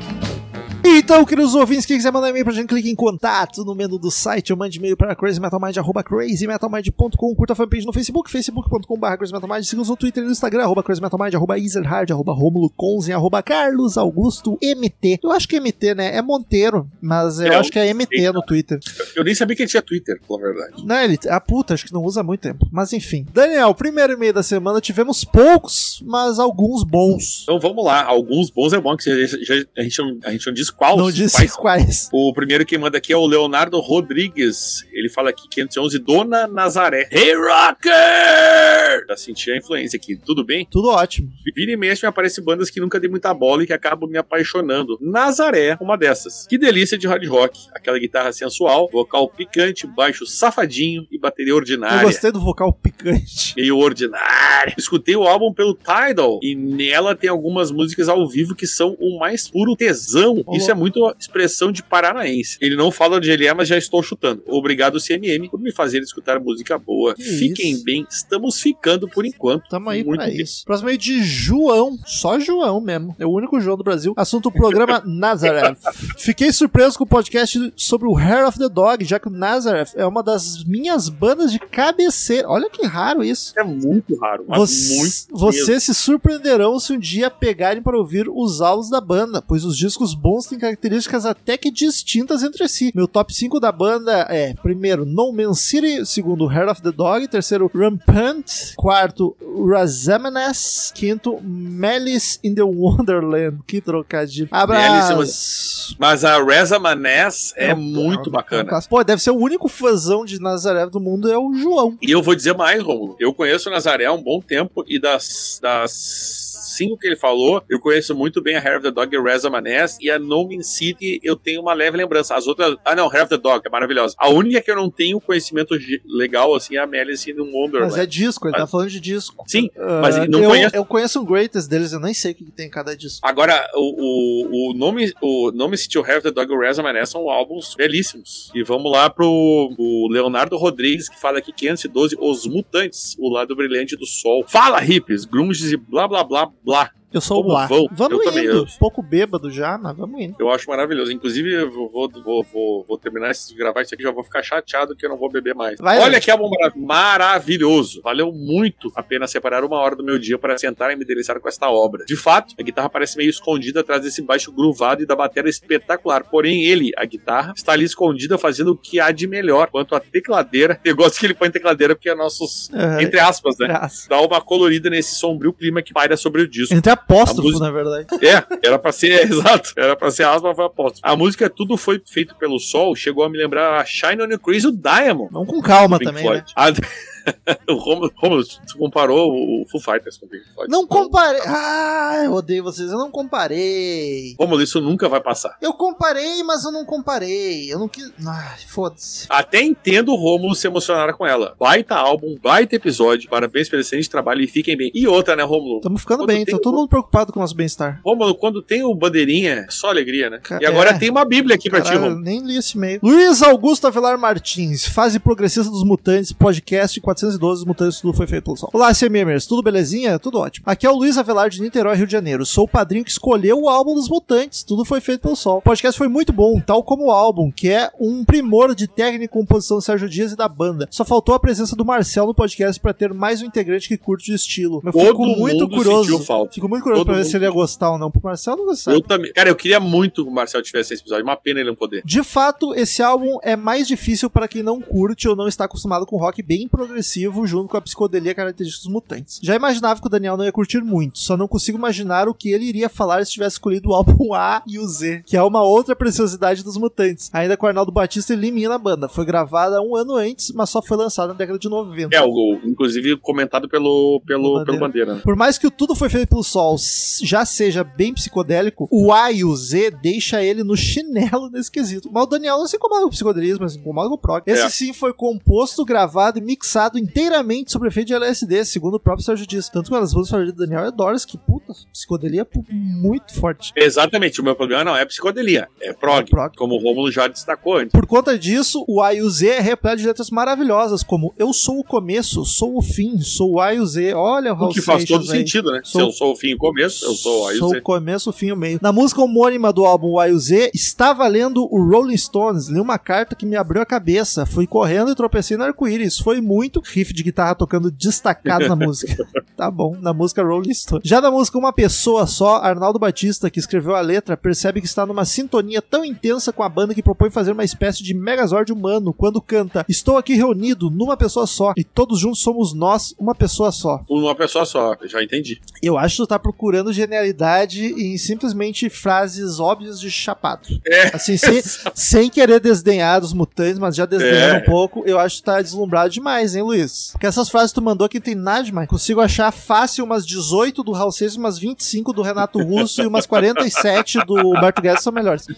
Speaker 1: Então, queridos ouvintes, quem quiser mandar e-mail pra gente, clique em contato no menu do site ou mande e-mail para crazymetalmind, arroba crazymetalmind.com, curta a fanpage no Facebook, facebook.com.br crazymetalmind, siga-nos no Twitter e no Instagram, arroba crazymetalmind, arroba ezerhard, arroba romulo conzen, arroba carlos augusto mt. Eu acho que é mt, né? É Monteiro, mas eu
Speaker 2: É,
Speaker 1: acho que é mt no Twitter.
Speaker 2: Eu nem sabia que ele tinha Twitter, pela verdade.
Speaker 1: Não, ele, a puta, acho que não usa há muito tempo. Mas enfim. Daniel, primeiro e-mail da semana, tivemos poucos, mas alguns bons.
Speaker 2: Então vamos lá. Alguns bons é bom, que a, gente não, a gente não diz qual.
Speaker 1: não disse
Speaker 2: quais.
Speaker 1: quais.
Speaker 2: O primeiro que manda aqui é o Leonardo Rodrigues. Ele fala aqui 511 Dona Nazaré. Hey Rocker! Já senti a influência aqui. Tudo bem?
Speaker 1: Tudo ótimo.
Speaker 2: Vira e mexe me aparecem bandas que nunca dei muita bola e que acabam me apaixonando. Nazaré, uma dessas. Que delícia de hard rock. Aquela guitarra sensual, vocal picante, baixo safadinho e bateria
Speaker 1: Eu
Speaker 2: ordinária.
Speaker 1: gostei do vocal picante.
Speaker 2: meio ordinário. Escutei o álbum pelo Tidal e nela tem algumas músicas ao vivo que são o mais puro tesão.
Speaker 1: Ô,
Speaker 2: Isso é muito expressão de paranaense. Ele não fala onde ele é, mas já estou chutando. Obrigado, CMM, por me fazer escutar música boa.
Speaker 1: Que
Speaker 2: Fiquem
Speaker 1: isso.
Speaker 2: bem, estamos ficando por enquanto.
Speaker 1: Tamo aí
Speaker 2: Muito
Speaker 1: pra
Speaker 2: bem.
Speaker 1: isso. Próximo aí de João. Só João mesmo. É o único João do Brasil. Assunto programa Nazareth. Fiquei surpreso com o podcast sobre o Hair of the Dog, já que o Nazareth é uma das minhas bandas de cabeceira. Olha que raro isso.
Speaker 2: É muito raro, mas
Speaker 1: Você-
Speaker 2: muito
Speaker 1: vocês se surpreenderão se um dia pegarem para ouvir os álbuns da banda, pois os discos bons têm características até que distintas entre si. Meu top 5 da banda é: primeiro, No Man's City, segundo, Hair of the Dog, terceiro, Rampant, quarto, Razamanas, quinto, Malice in the Wonderland. Que trocadilho. Abraço.
Speaker 2: Mas a Reza Maness é,
Speaker 1: um-
Speaker 2: muito
Speaker 1: é
Speaker 2: bacana.
Speaker 1: Pô, deve ser o único fãzão de Nazaré do mundo é o João.
Speaker 2: E eu vou dizer mais, Romulo. Eu conheço o Nazaré há um bom tempo e das, das cinco que ele falou, eu conheço muito bem a Hair of the Dog e Reza Maness e a No Mean City eu tenho uma leve lembrança. As outras. Ah, não, Hair of the Dog é maravilhosa. A única que eu não tenho conhecimento legal assim é a Malice in Wonderland.
Speaker 1: Mas é disco, ele tá
Speaker 2: Mas-
Speaker 1: falando de disco.
Speaker 2: Sim, mas
Speaker 1: Ah,
Speaker 2: não
Speaker 1: eu,
Speaker 2: conheço.
Speaker 1: eu conheço o Greatest deles, eu nem sei o que tem em cada disco.
Speaker 2: Agora, o, o, o nome o nome City of Hair of the Dog e o Reza Maness são álbuns belíssimos. E vamos lá pro, pro Leonardo Rodrigues, que fala aqui 512, Os Mutantes, o lado brilhante do sol. Fala, hippies, grunges e blá blá blá blá.
Speaker 1: Eu sou o Blá.
Speaker 2: vão?
Speaker 1: Vamos
Speaker 2: Eu também,
Speaker 1: indo.
Speaker 2: eu-
Speaker 1: Um pouco bêbado já, mas vamos indo.
Speaker 2: Eu acho maravilhoso. Inclusive, eu vou, vou, vou, vou, terminar de gravar isso aqui, já vou ficar chateado que eu não vou beber mais.
Speaker 1: Vai,
Speaker 2: Olha que álbum mara- maravilhoso. Valeu muito a pena separar uma hora do meu dia para sentar e me deliciar com esta obra. De fato, a guitarra parece meio escondida atrás desse baixo gruvado e da bateria espetacular. Porém, ele, a guitarra, está ali escondida fazendo o que há de melhor. Quanto a tecladeira, eu gosto que ele põe tecladeira porque é nossos,
Speaker 1: É,
Speaker 2: entre aspas, né?
Speaker 1: graça.
Speaker 2: Dá uma colorida nesse sombrio clima que paira sobre o disco.
Speaker 1: Entre apóstrofo,
Speaker 2: música-
Speaker 1: na verdade.
Speaker 2: É, era pra ser, exato, era pra ser asma, foi apóstolo. A música Tudo Foi Feito Pelo Sol chegou a me lembrar a Shine on Your Crazy Diamond.
Speaker 1: Vamos com calma também, né?
Speaker 2: A- o Romulo, Romulo, tu comparou o Foo Fighters com o Pink Floyd.
Speaker 1: Não comparei. Ah, eu odeio vocês. Eu não comparei.
Speaker 2: Romulo, isso nunca vai passar.
Speaker 1: Eu comparei, mas eu não comparei. Eu não quis. Ai, foda-se.
Speaker 2: Até entendo o Romulo se emocionar com ela. Baita álbum, baita episódio, parabéns pelo excelente trabalho e fiquem bem. E outra, né, Romulo?
Speaker 1: Estamos ficando
Speaker 2: Quando
Speaker 1: bem, tá
Speaker 2: o-
Speaker 1: todo mundo preocupado com o nosso bem-estar.
Speaker 2: Romulo, quando tem o bandeirinha, é só alegria, né?
Speaker 1: Ca-
Speaker 2: E agora
Speaker 1: é.
Speaker 2: tem uma bíblia aqui pra ti,
Speaker 1: Caralho,
Speaker 2: Romulo.
Speaker 1: nem li esse e-mail. Luiz Augusto Avelar Martins, fase progressista dos Mutantes, podcast 412 dos Mutantes, tudo foi feito pelo sol. Olá, CMMers, tudo belezinha? Tudo ótimo. Aqui é o Luiz Avelar de Niterói, Rio de Janeiro. Sou o padrinho que escolheu o álbum dos Mutantes, tudo foi feito pelo sol. O podcast foi muito bom, tal como o álbum, que é um primor de técnica e composição do Sérgio Dias e da banda. Só faltou a presença do Marcel no podcast pra ter mais um integrante que curte o estilo. Eu
Speaker 2: Todo
Speaker 1: fico muito curioso. Fico muito curioso
Speaker 2: Todo
Speaker 1: pra ver
Speaker 2: mundo
Speaker 1: se ele ia gostar ou não. Pro Marcel não gostar.
Speaker 2: Eu também. Cara, eu queria muito que o Marcel tivesse esse episódio. Uma pena ele não poder.
Speaker 1: De fato, esse álbum é mais difícil para quem não curte ou não está acostumado com rock bem progressivo junto com a psicodelia característica dos mutantes. Já imaginava que o Daniel não ia curtir muito, só não consigo imaginar o que ele iria falar se tivesse escolhido o álbum A e o Z, que é uma outra preciosidade dos mutantes. Ainda com o Arnaldo Batista e Liminha na banda. Foi gravada um ano antes, mas só foi lançada na década de 90.
Speaker 2: É, o, inclusive comentado pelo, pelo,
Speaker 1: Bandeira.
Speaker 2: pelo Bandeira. né?
Speaker 1: Por mais que o Tudo Foi Feito pelo Sol já seja bem psicodélico, o A e o Z deixa ele no chinelo nesse quesito. Mas o Daniel não se incomoda com o psicodelismo, mas se incomoda com o prog. Esse
Speaker 2: É.
Speaker 1: sim foi composto, gravado e mixado inteiramente sobre efeito de LSD, segundo o próprio Sérgio disse. Tanto que uma das músicas favoritas do Daniel é Doris, que puta, psicodelia pu- muito forte.
Speaker 2: Exatamente, o meu problema não é psicodelia, é prog,
Speaker 1: É prog.
Speaker 2: como o Rômulo já destacou antes.
Speaker 1: Por conta disso, o A e o Z é repleto de letras maravilhosas, como Eu sou o começo, sou o fim, sou o A e o Z. Olha o
Speaker 2: O
Speaker 1: Raul
Speaker 2: que faz todo
Speaker 1: aí.
Speaker 2: sentido, né?
Speaker 1: Sou-
Speaker 2: Se eu sou o fim e o começo, eu sou aí
Speaker 1: Sou
Speaker 2: você.
Speaker 1: o começo, o fim e o meio. Na música homônima do álbum Y Z, estava lendo o Rolling Stones, li uma carta que me abriu a cabeça. Fui correndo e tropecei no arco-íris. Foi muito riff de guitarra tocando destacado na música. Tá bom, na música Rolling Stones. Já na música Uma Pessoa Só, Arnaldo Batista, que escreveu a letra, percebe que está numa sintonia tão intensa com a banda que propõe fazer uma espécie de megazord humano quando canta Estou aqui reunido numa pessoa só e todos juntos somos nós, uma pessoa só.
Speaker 2: Uma pessoa só, já entendi.
Speaker 1: Eu acho que tu tá procurando genialidade em simplesmente frases óbvias de chapado.
Speaker 2: É.
Speaker 1: Assim, sem, sem querer desdenhar dos mutantes, mas já desdenhando
Speaker 2: É.
Speaker 1: um pouco, eu acho que tá deslumbrado demais, hein, Luiz? Porque essas frases que tu mandou aqui tem nada demais. Consigo achar fácil umas 18 do Raul Seixas, umas 25 do Renato Russo e umas 47 do Humberto Guedes são melhores.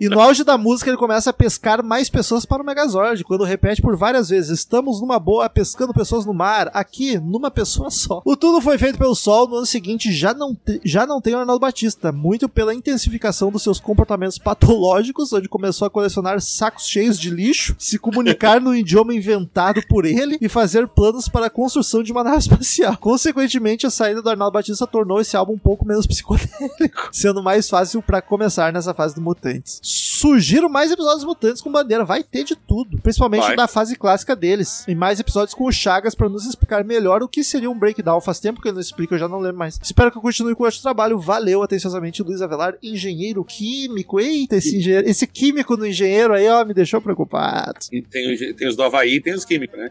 Speaker 1: E no auge da música ele começa a pescar mais pessoas para o Megazord, quando repete por várias vezes: Estamos numa boa pescando pessoas no mar, aqui, numa pessoa só. O tudo foi feito pelo Sol, no ano seguinte já não, te- já não tem o Arnaldo Batista, muito pela intensificação dos seus comportamentos patológicos, onde começou a colecionar sacos cheios de lixo, se comunicar no idioma inventado por ele e fazer planos para a construção de uma nave espacial. Consequentemente, a saída do Arnaldo Batista tornou esse álbum um pouco menos psicodélico, sendo mais fácil para começar nessa fase do Mutantes. Sugiro mais episódios Mutantes com bandeira, vai ter de tudo, principalmente
Speaker 2: Vai.
Speaker 1: da fase clássica deles. E mais episódios com o Chagas para nos explicar melhor o que seria um breakdown. Faz tempo que ele não explica, eu já não lembro mais. Espero que eu continue com o trabalho. Valeu, atenciosamente, Luiz Avelar, engenheiro químico. Eita, esse, engenheiro, esse químico no engenheiro aí, ó, me deixou preocupado.
Speaker 2: E tem, os- tem os do Havaí tem os né?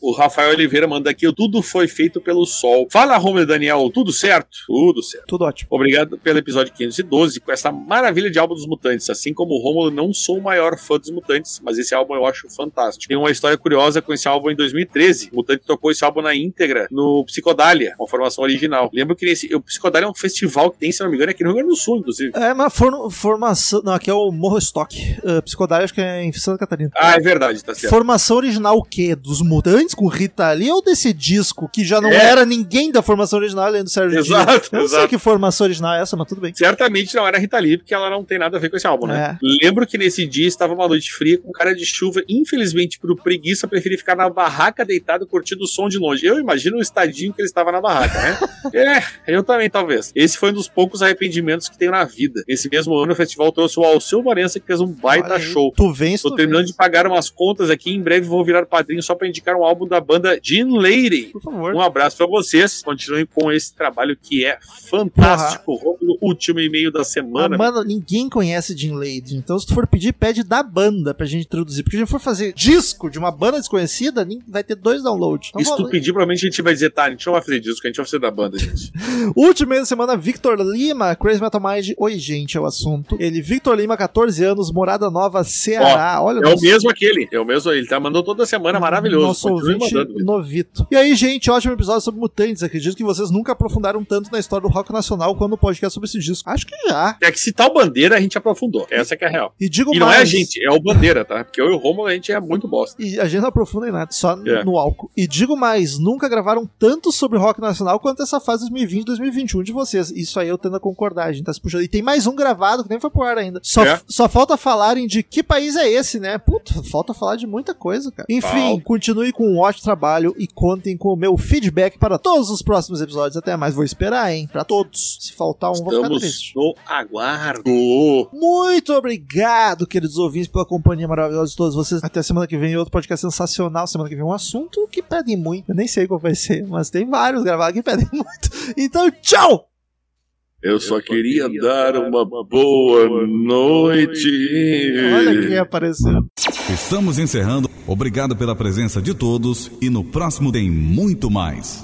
Speaker 2: o Rafael Oliveira manda aqui: tudo foi feito pelo sol. Fala, Romulo e Daniel, tudo certo? Tudo certo.
Speaker 1: Tudo ótimo.
Speaker 2: Obrigado pelo episódio 512 com essa maravilha de álbum dos Mutantes. Assim como o Romulo, não sou o maior fã dos Mutantes, mas esse álbum eu acho fantástico. Tem uma história curiosa com esse álbum em 2013. O Mutante tocou esse álbum na íntegra no Psicodália, uma formação original. Lembro que nesse, o Psicodália é um festival que tem, se não me engano, aqui no Rio Grande do Sul, inclusive.
Speaker 1: É uma for- formação. Não, aqui é o Morro Stock. Uh, Psicodália, acho que é em Santa Catarina.
Speaker 2: Ah, é verdade, tá certo.
Speaker 1: Formação original o quê? Dos Mutantes com Rita Lee ou desse disco que já não
Speaker 2: É.
Speaker 1: era ninguém da formação original além do Sérgio
Speaker 2: Exato,
Speaker 1: Dias? Eu não sei que formação original é essa, mas tudo bem.
Speaker 2: Certamente não era Rita Lee, porque ela não tem nada a ver com esse álbum, né? Lembro que nesse dia estava uma noite fria com cara de chuva. Infelizmente, pro preguiça, preferi ficar na barraca deitado curtindo o som de longe. Eu imagino o estadinho que ele estava na barraca, né? é, eu também, talvez. Esse foi um dos poucos arrependimentos que tenho na vida. Nesse mesmo ano, o festival trouxe o Alceu Morença, que fez um baita
Speaker 1: Olha
Speaker 2: show.
Speaker 1: Tu vens,
Speaker 2: Tô
Speaker 1: tu
Speaker 2: terminando
Speaker 1: vens.
Speaker 2: de pagar umas contas aqui. Em breve vou virar padrinho só pra indicar um álbum da banda Jean Lady.
Speaker 1: Por favor.
Speaker 2: Um abraço pra vocês. Continuem com esse trabalho que é fantástico. Último e-mail da
Speaker 1: Ah,
Speaker 2: semana.
Speaker 1: mano, ninguém conhece Jim Lade. Então, se tu for pedir, pede da banda pra gente traduzir. Porque se a gente for fazer disco de uma banda desconhecida, vai ter dois downloads. Então,
Speaker 2: E se tu pedir, provavelmente a gente vai dizer, tá, a gente não vai fazer disco, a gente vai fazer da banda, gente.
Speaker 1: Último mês da semana, Victor Lima, Crazy Metal Mind. Oi, gente, é o assunto. Ele, Victor Lima, 14 anos, Morada Nova, Ceará. Olha
Speaker 2: É o mesmo aquele, é o mesmo, ele tá mandando toda semana, maravilhoso.
Speaker 1: Nosso
Speaker 2: Continue
Speaker 1: ouvinte
Speaker 2: mandando.
Speaker 1: novito. E aí, gente, ótimo episódio sobre mutantes. Acredito que vocês nunca aprofundaram tanto na história do rock nacional quando o podcast sobre esse disco. Acho que já.
Speaker 2: É que se tal bandeira, a gente aprofundou. Essa que é a real.
Speaker 1: E digo
Speaker 2: E não é a
Speaker 1: mais.
Speaker 2: gente, é o bandeira, tá? Porque eu e o Romulo, a gente é muito bosta.
Speaker 1: E a gente não aprofunda em nada, só
Speaker 2: É.
Speaker 1: no álcool. E digo mais, nunca gravaram tanto sobre rock nacional quanto essa fase 2020-2021 de vocês. Isso aí eu tendo a concordar, a gente tá se puxando. E tem mais um gravado que nem foi pro ar ainda. Só,
Speaker 2: É.
Speaker 1: só falta falarem de que país é esse, né? Puta, falta falar de muita coisa, cara. Enfim,
Speaker 2: Falta.
Speaker 1: continue com um ótimo trabalho e contem com o meu feedback para todos os próximos episódios. Até mais, vou esperar, hein? Pra todos. Se faltar um, vou ficar
Speaker 2: Estamos
Speaker 1: triste.
Speaker 2: no aguardo.
Speaker 1: Muito obrigado, queridos ouvintes, pela companhia maravilhosa de todos vocês. Até semana que vem, outro podcast sensacional. Semana que vem, um assunto que pedem muito. Eu nem sei qual vai ser, mas tem vários gravados que pedem muito. Então, tchau!
Speaker 2: Eu só queria dar uma boa noite.
Speaker 1: Olha quem apareceu.
Speaker 8: Estamos encerrando. Obrigado pela presença de todos e no próximo tem muito mais.